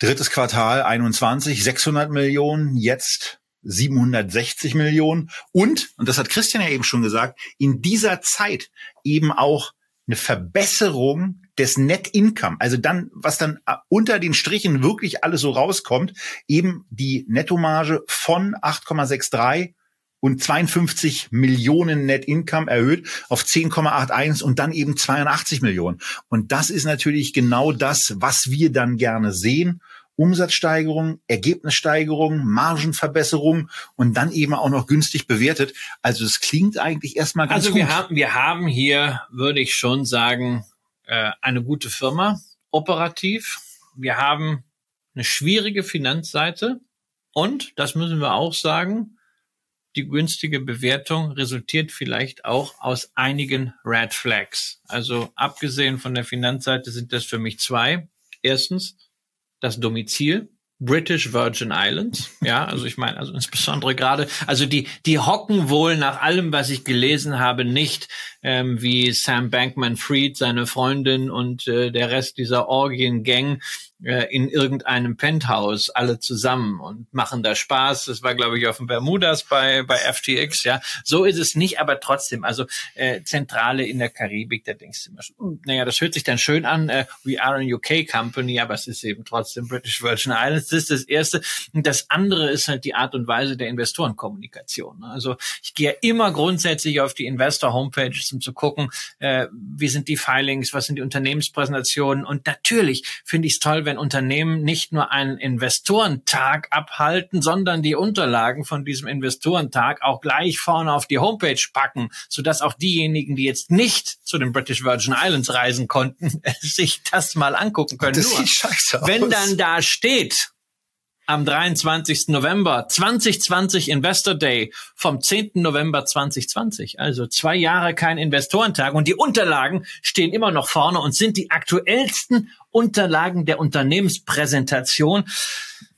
drittes Quartal 21, 600 Millionen, jetzt 760 Millionen und, und das hat Christian ja eben schon gesagt, in dieser Zeit eben auch eine Verbesserung des Net Income, also dann, was dann äh, unter den Strichen wirklich alles so rauskommt, eben die Nettomarge von 8,63 und 52 Millionen Net Income erhöht auf 10,81 und dann eben 82 Millionen. Und das ist natürlich genau das, was wir dann gerne sehen. Umsatzsteigerung, Ergebnissteigerung, Margenverbesserung und dann eben auch noch günstig bewertet. Also es klingt eigentlich erstmal ganz also gut. Also wir haben, wir haben hier, würde ich schon sagen, äh, eine gute Firma, operativ. Wir haben eine schwierige Finanzseite und, das müssen wir auch sagen, die günstige Bewertung resultiert vielleicht auch aus einigen Red Flags. Also abgesehen von der Finanzseite sind das für mich zwei. Erstens das Domizil. British Virgin Islands. Ja, also ich meine, also insbesondere gerade, also die, die hocken wohl nach allem, was ich gelesen habe, nicht ähm, wie Sam Bankman Fried, seine Freundin und äh, der Rest dieser Orgien-Gang äh, in irgendeinem Penthouse alle zusammen und machen da Spaß. Das war, glaube ich, auf dem Bermudas bei, bei FTX, ja. So ist es nicht, aber trotzdem, also äh, Zentrale in der Karibik, da denkst du immer schon, hm, naja, das hört sich dann schön an, äh, we are a UK Company, aber es ist eben trotzdem British Virgin Islands. Das ist das Erste. Und das andere ist halt die Art und Weise der Investorenkommunikation. Ne? Also ich gehe immer grundsätzlich auf die Investor-Homepages, um zu gucken, äh, wie sind die Filings, was sind die Unternehmenspräsentationen. Und natürlich finde ich es toll, wenn Unternehmen nicht nur einen Investorentag abhalten, sondern die Unterlagen von diesem Investorentag auch gleich vorne auf die Homepage packen, sodass auch diejenigen, die jetzt nicht zu den British Virgin Islands reisen konnten, sich das mal angucken können. Das sieht scheiße aus. Wenn dann da steht, am 23. November 2020 Investor Day vom 10. November 2020. Also zwei Jahre kein Investorentag und die Unterlagen stehen immer noch vorne und sind die aktuellsten Unterlagen der Unternehmenspräsentation.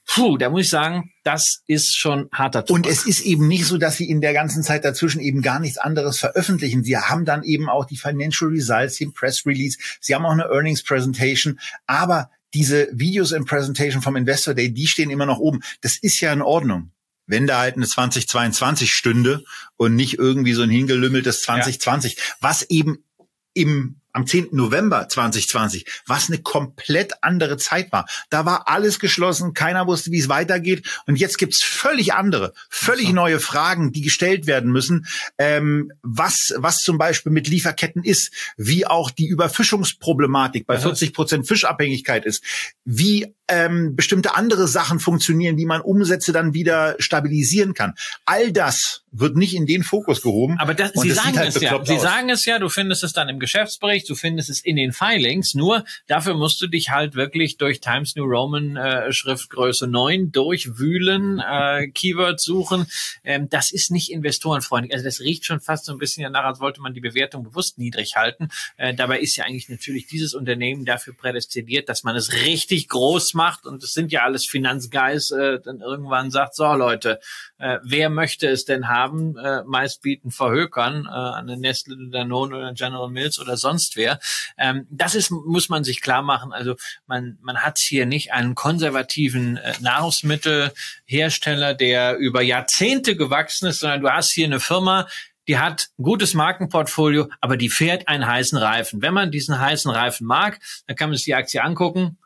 Puh, da muss ich sagen, das ist schon harter Tobak. Und es ist eben nicht so, dass sie in der ganzen Zeit dazwischen eben gar nichts anderes veröffentlichen. Sie haben dann eben auch die Financial Results, den Press Release, sie haben auch eine Earnings Presentation, aber diese Videos and Presentation vom Investor Day, die stehen immer noch oben. Das ist ja in Ordnung. Wenn da halt eine 2022 stünde und nicht irgendwie so ein hingelümmeltes 2020, ja. was eben im am 10. November 2020, was eine komplett andere Zeit war. Da war alles geschlossen, keiner wusste, wie es weitergeht. Und jetzt gibt's völlig andere, völlig neue Fragen, die gestellt werden müssen. Ähm, was, was zum Beispiel mit Lieferketten ist, wie auch die Überfischungsproblematik bei 40 Prozent Fischabhängigkeit ist, wie ähm, bestimmte andere Sachen funktionieren, wie man Umsätze dann wieder stabilisieren kann. All das wird nicht in den Fokus gehoben. Aber das, Sie das sagen halt es ja. Sie sagen es ja, du findest es dann im Geschäftsbericht, du findest es in den Filings. Nur dafür musst du dich halt wirklich durch Times New Roman äh, Schriftgröße 9 durchwühlen, äh, Keywords suchen. Ähm, das ist nicht investorenfreundlich. Also das riecht schon fast so ein bisschen danach, als wollte man die Bewertung bewusst niedrig halten. Äh, dabei ist ja eigentlich natürlich dieses Unternehmen dafür prädestiniert, dass man es richtig groß macht und es sind ja alles Finanzguys, äh, dann irgendwann sagt, so Leute, äh, wer möchte es denn haben? Äh, meist bieten Verhökern, äh, eine Nestle, Danone oder General Mills oder sonst wer. Ähm, das ist, muss man sich klar machen. Also man, man hat hier nicht einen konservativen äh, Nahrungsmittelhersteller, der über Jahrzehnte gewachsen ist, sondern du hast hier eine Firma, die hat ein gutes Markenportfolio, aber die fährt einen heißen Reifen. Wenn man diesen heißen Reifen mag, dann kann man sich die Aktie angucken.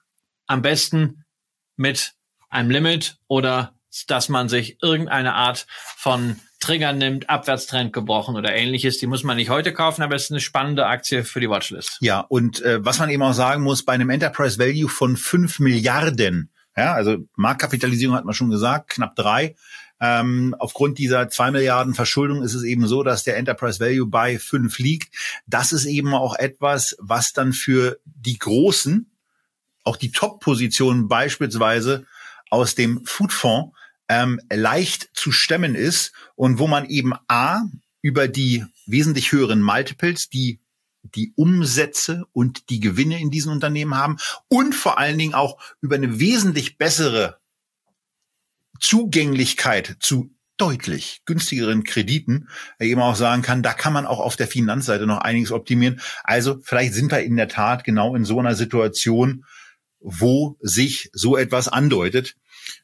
Am besten mit einem Limit oder dass man sich irgendeine Art von Trigger nimmt, Abwärtstrend gebrochen oder ähnliches. Die muss man nicht heute kaufen, aber es ist eine spannende Aktie für die Watchlist. Ja, und äh, was man eben auch sagen muss, bei einem Enterprise Value von fünf Milliarden, ja, also Marktkapitalisierung hat man schon gesagt, knapp drei. Ähm, aufgrund dieser zwei Milliarden Verschuldung ist es eben so, dass der Enterprise Value bei fünf liegt. Das ist eben auch etwas, was dann für die Großen, auch die Top-Positionen beispielsweise aus dem Foodfonds ähm, leicht zu stemmen ist und wo man eben A über die wesentlich höheren Multiples, die die Umsätze und die Gewinne in diesen Unternehmen haben und vor allen Dingen auch über eine wesentlich bessere Zugänglichkeit zu deutlich günstigeren Krediten eben auch sagen kann, da kann man auch auf der Finanzseite noch einiges optimieren. Also vielleicht sind wir in der Tat genau in so einer Situation, wo sich so etwas andeutet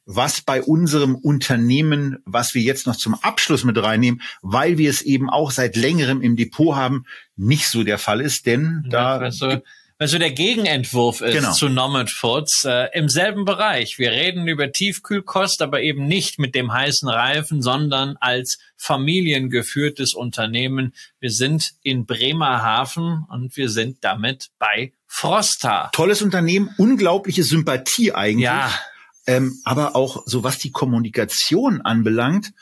was bei unserem Unternehmen, was wir jetzt noch zum Abschluss mit reinnehmen, weil wir es eben auch seit längerem im Depot haben, nicht so der Fall ist, denn da also, also der Gegenentwurf ist genau. zu Nomad Foods äh, im selben Bereich. Wir reden über Tiefkühlkost, aber eben nicht mit dem heißen Reifen, sondern als familiengeführtes Unternehmen. Wir sind in Bremerhaven und wir sind damit bei Frosta. Tolles Unternehmen, unglaubliche Sympathie eigentlich. Ja ähm, aber auch so was die Kommunikation anbelangt,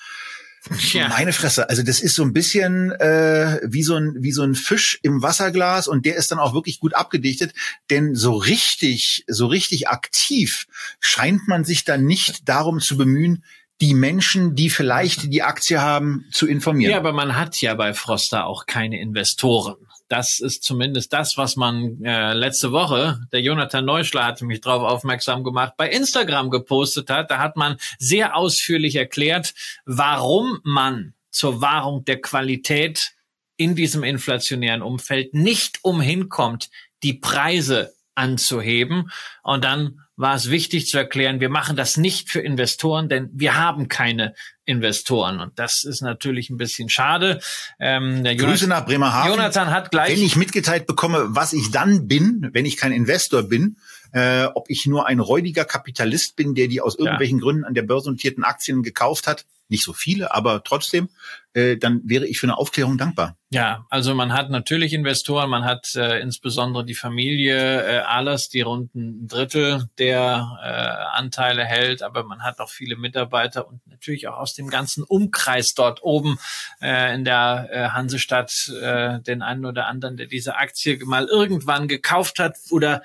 ja. Meine Fresse, also das ist so ein bisschen äh, wie so ein wie so ein Fisch im Wasserglas und der ist dann auch wirklich gut abgedichtet, denn so richtig so richtig aktiv scheint man sich dann nicht darum zu bemühen, die Menschen, die vielleicht die Aktie haben, zu informieren. Ja, aber man hat ja bei Froster auch keine Investoren das ist zumindest das, was man äh, letzte Woche, der Jonathan Neuschler hatte mich darauf aufmerksam gemacht, bei Instagram gepostet hat. Da hat man sehr ausführlich erklärt, warum man zur Wahrung der Qualität in diesem inflationären Umfeld nicht umhin kommt, die Preise anzuheben. Und dann war es wichtig zu erklären, wir machen das nicht für Investoren, denn wir haben keine Investoren. Und das ist natürlich ein bisschen schade. Ähm, der Grüße nach Bremerhaven. Jonathan hat gleich. Wenn ich mitgeteilt bekomme, was ich dann bin, wenn ich kein Investor bin, äh, ob ich nur ein räudiger Kapitalist bin, der die aus irgendwelchen ja. Gründen an der Börse notierten Aktien gekauft hat, nicht so viele, aber trotzdem, äh, dann wäre ich für eine Aufklärung dankbar. Ja, also man hat natürlich Investoren, man hat äh, insbesondere die Familie äh, Ahlers, die rund ein Drittel der äh, Anteile hält, aber man hat auch viele Mitarbeiter und natürlich auch aus dem ganzen Umkreis dort oben äh, in der äh, Hansestadt äh, den einen oder anderen, der diese Aktie mal irgendwann gekauft hat oder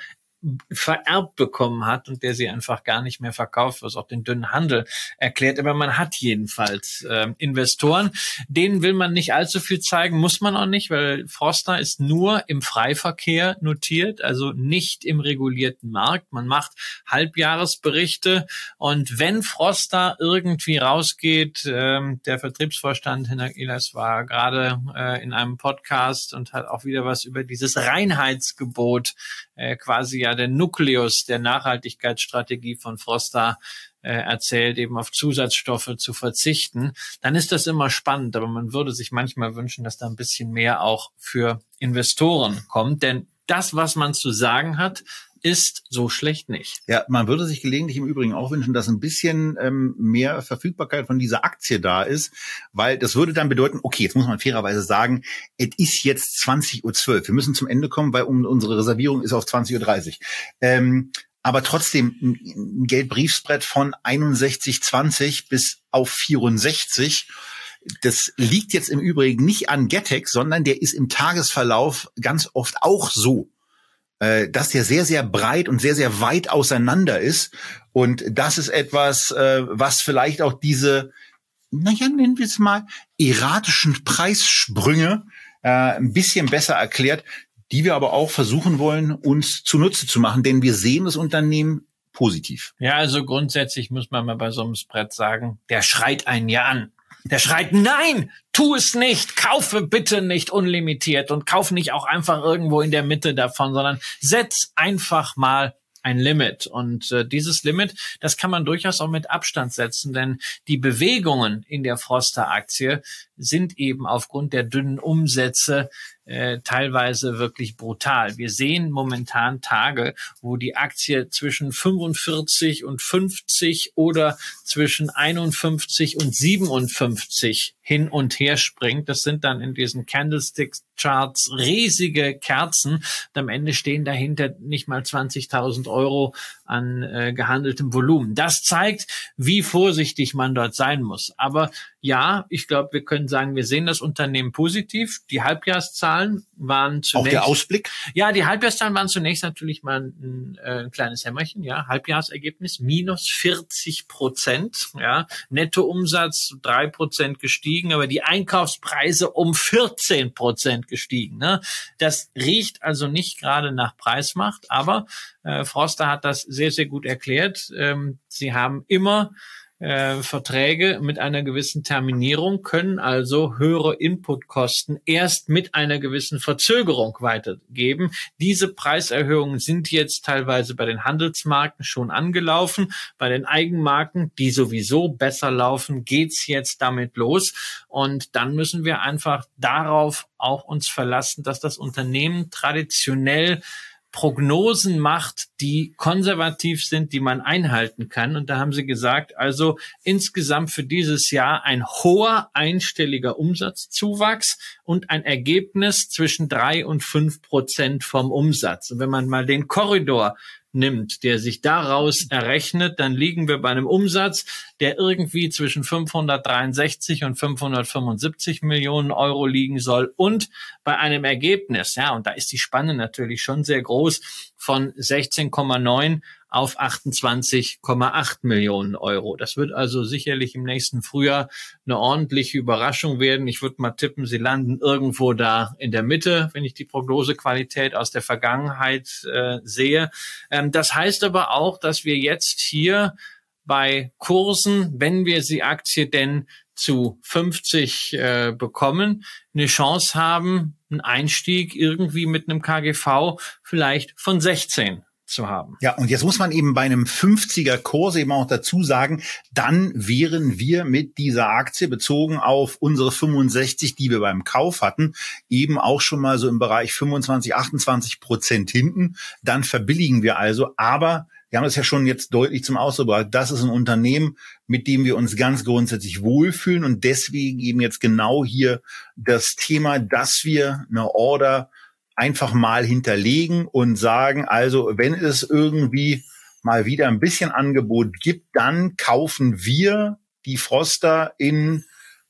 vererbt bekommen hat und der sie einfach gar nicht mehr verkauft, was auch den dünnen Handel erklärt. Aber man hat jedenfalls äh, Investoren, denen will man nicht allzu viel zeigen, muss man auch nicht, weil Froster ist nur im Freiverkehr notiert, also nicht im regulierten Markt. Man macht Halbjahresberichte und wenn Froster irgendwie rausgeht, äh, der Vertriebsvorstand Hinner Ilas war gerade äh, in einem Podcast und hat auch wieder was über dieses Reinheitsgebot äh, quasi ja der Nukleus der Nachhaltigkeitsstrategie von Frosta äh, erzählt, eben auf Zusatzstoffe zu verzichten, dann ist das immer spannend. Aber man würde sich manchmal wünschen, dass da ein bisschen mehr auch für Investoren kommt. Denn das, was man zu sagen hat, ist so schlecht nicht. Ja, man würde sich gelegentlich im Übrigen auch wünschen, dass ein bisschen ähm, mehr Verfügbarkeit von dieser Aktie da ist, weil das würde dann bedeuten, okay, jetzt muss man fairerweise sagen, es ist jetzt 20.12 Uhr. Wir müssen zum Ende kommen, weil um, unsere Reservierung ist auf 20.30 Uhr. Ähm, aber trotzdem ein Geldbriefsbrett von 61,20 bis auf 64. Das liegt jetzt im Übrigen nicht an Getex, sondern der ist im Tagesverlauf ganz oft auch so äh, dass der sehr, sehr breit und sehr, sehr weit auseinander ist. Und das ist etwas, äh, was vielleicht auch diese, naja, nennen wir es mal, erratischen Preissprünge äh, ein bisschen besser erklärt, die wir aber auch versuchen wollen, uns zunutze zu machen, denn wir sehen das Unternehmen positiv. Ja, also grundsätzlich muss man mal bei so einem Spread sagen, der schreit einen ja an. Der schreit, nein, tu es nicht, kaufe bitte nicht unlimitiert und kauf nicht auch einfach irgendwo in der Mitte davon, sondern setz einfach mal ein Limit. Und äh, dieses Limit, das kann man durchaus auch mit Abstand setzen, denn die Bewegungen in der Froster-Aktie sind eben aufgrund der dünnen Umsätze äh, teilweise wirklich brutal. Wir sehen momentan Tage, wo die Aktie zwischen 45 und 50 oder zwischen 51 und 57 hin und her springt. Das sind dann in diesen Candlestick Charts riesige Kerzen. Und am Ende stehen dahinter nicht mal 20.000 Euro an äh, gehandeltem Volumen. Das zeigt, wie vorsichtig man dort sein muss. Aber ja, ich glaube, wir können sagen, wir sehen das Unternehmen positiv. Die Halbjahreszahlen waren zunächst. Auch der Ausblick? Ja, die Halbjahreszahlen waren zunächst natürlich mal ein, äh, ein kleines Hämmerchen, ja. Halbjahresergebnis minus 40 Prozent, ja. Nettoumsatz drei Prozent gestiegen, aber die Einkaufspreise um 14 Prozent gestiegen, ne. Das riecht also nicht gerade nach Preismacht, aber äh, Froster hat das sehr, sehr gut erklärt. Ähm, sie haben immer äh, Verträge mit einer gewissen Terminierung können also höhere Inputkosten erst mit einer gewissen Verzögerung weitergeben. Diese Preiserhöhungen sind jetzt teilweise bei den Handelsmarken schon angelaufen. Bei den Eigenmarken, die sowieso besser laufen, geht's jetzt damit los. Und dann müssen wir einfach darauf auch uns verlassen, dass das Unternehmen traditionell Prognosen macht, die konservativ sind, die man einhalten kann. Und da haben sie gesagt, also insgesamt für dieses Jahr ein hoher einstelliger Umsatzzuwachs und ein Ergebnis zwischen drei und fünf Prozent vom Umsatz. Und wenn man mal den Korridor nimmt, der sich daraus errechnet, dann liegen wir bei einem Umsatz, der irgendwie zwischen 563 und 575 Millionen Euro liegen soll und bei einem Ergebnis, ja, und da ist die Spanne natürlich schon sehr groß, von 16,9 auf 28,8 Millionen Euro. Das wird also sicherlich im nächsten Frühjahr eine ordentliche Überraschung werden. Ich würde mal tippen, sie landen irgendwo da in der Mitte, wenn ich die Prognosequalität aus der Vergangenheit äh, sehe. Ähm, das heißt aber auch, dass wir jetzt hier bei Kursen, wenn wir die Aktie denn zu 50 äh, bekommen, eine Chance haben, einen Einstieg irgendwie mit einem KGV vielleicht von 16 zu haben. Ja, und jetzt muss man eben bei einem 50er Kurs eben auch dazu sagen, dann wären wir mit dieser Aktie bezogen auf unsere 65, die wir beim Kauf hatten, eben auch schon mal so im Bereich 25, 28 Prozent hinten. Dann verbilligen wir also, aber wir haben das ja schon jetzt deutlich zum Ausdruck gebracht. Das ist ein Unternehmen, mit dem wir uns ganz grundsätzlich wohlfühlen. Und deswegen eben jetzt genau hier das Thema, dass wir eine Order einfach mal hinterlegen und sagen, also wenn es irgendwie mal wieder ein bisschen Angebot gibt, dann kaufen wir die Froster in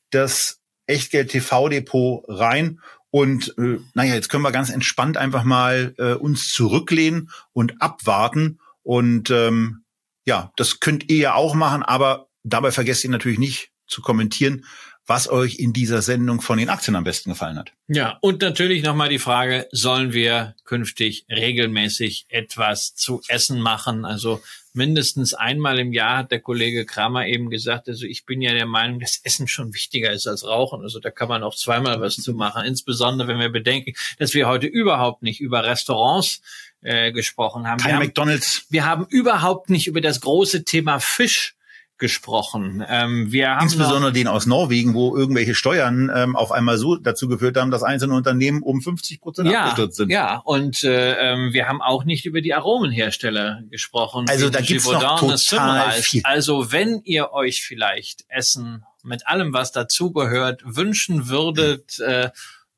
das Echtgeld TV Depot rein. Und äh, naja, jetzt können wir ganz entspannt einfach mal äh, uns zurücklehnen und abwarten und ähm, ja, das könnt ihr ja auch machen, aber dabei vergesst ihr natürlich nicht zu kommentieren, was euch in dieser Sendung von den Aktien am besten gefallen hat. Ja, und natürlich nochmal die Frage, sollen wir künftig regelmäßig etwas zu essen machen? Also mindestens einmal im Jahr hat der Kollege Kramer eben gesagt, also ich bin ja der Meinung, dass Essen schon wichtiger ist als Rauchen. Also da kann man auch zweimal was zu machen. Insbesondere wenn wir bedenken, dass wir heute überhaupt nicht über Restaurants äh, gesprochen haben. Kein wir McDonalds. Haben, wir haben überhaupt nicht über das große Thema Fisch gesprochen. Ähm, wir haben Insbesondere den aus Norwegen, wo irgendwelche Steuern ähm, auf einmal so dazu geführt haben, dass einzelne Unternehmen um 50 Prozent ja, abgestürzt sind. Ja, und äh, ähm, wir haben auch nicht über die Aromenhersteller gesprochen. Also da gibt's noch total viel. Also wenn ihr euch vielleicht Essen mit allem, was dazugehört, wünschen würdet, äh,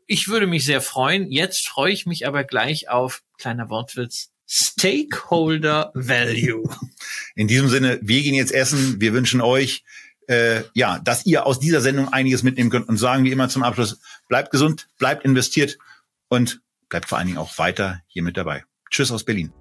ich würde mich sehr freuen. Jetzt freue ich mich aber gleich auf, kleiner Wortwitz, Stakeholder Value. In diesem Sinne, wir gehen jetzt essen. Wir wünschen euch, äh, ja, dass ihr aus dieser Sendung einiges mitnehmen könnt und sagen wie immer zum Abschluss, bleibt gesund, bleibt investiert und bleibt vor allen Dingen auch weiter hier mit dabei. Tschüss aus Berlin.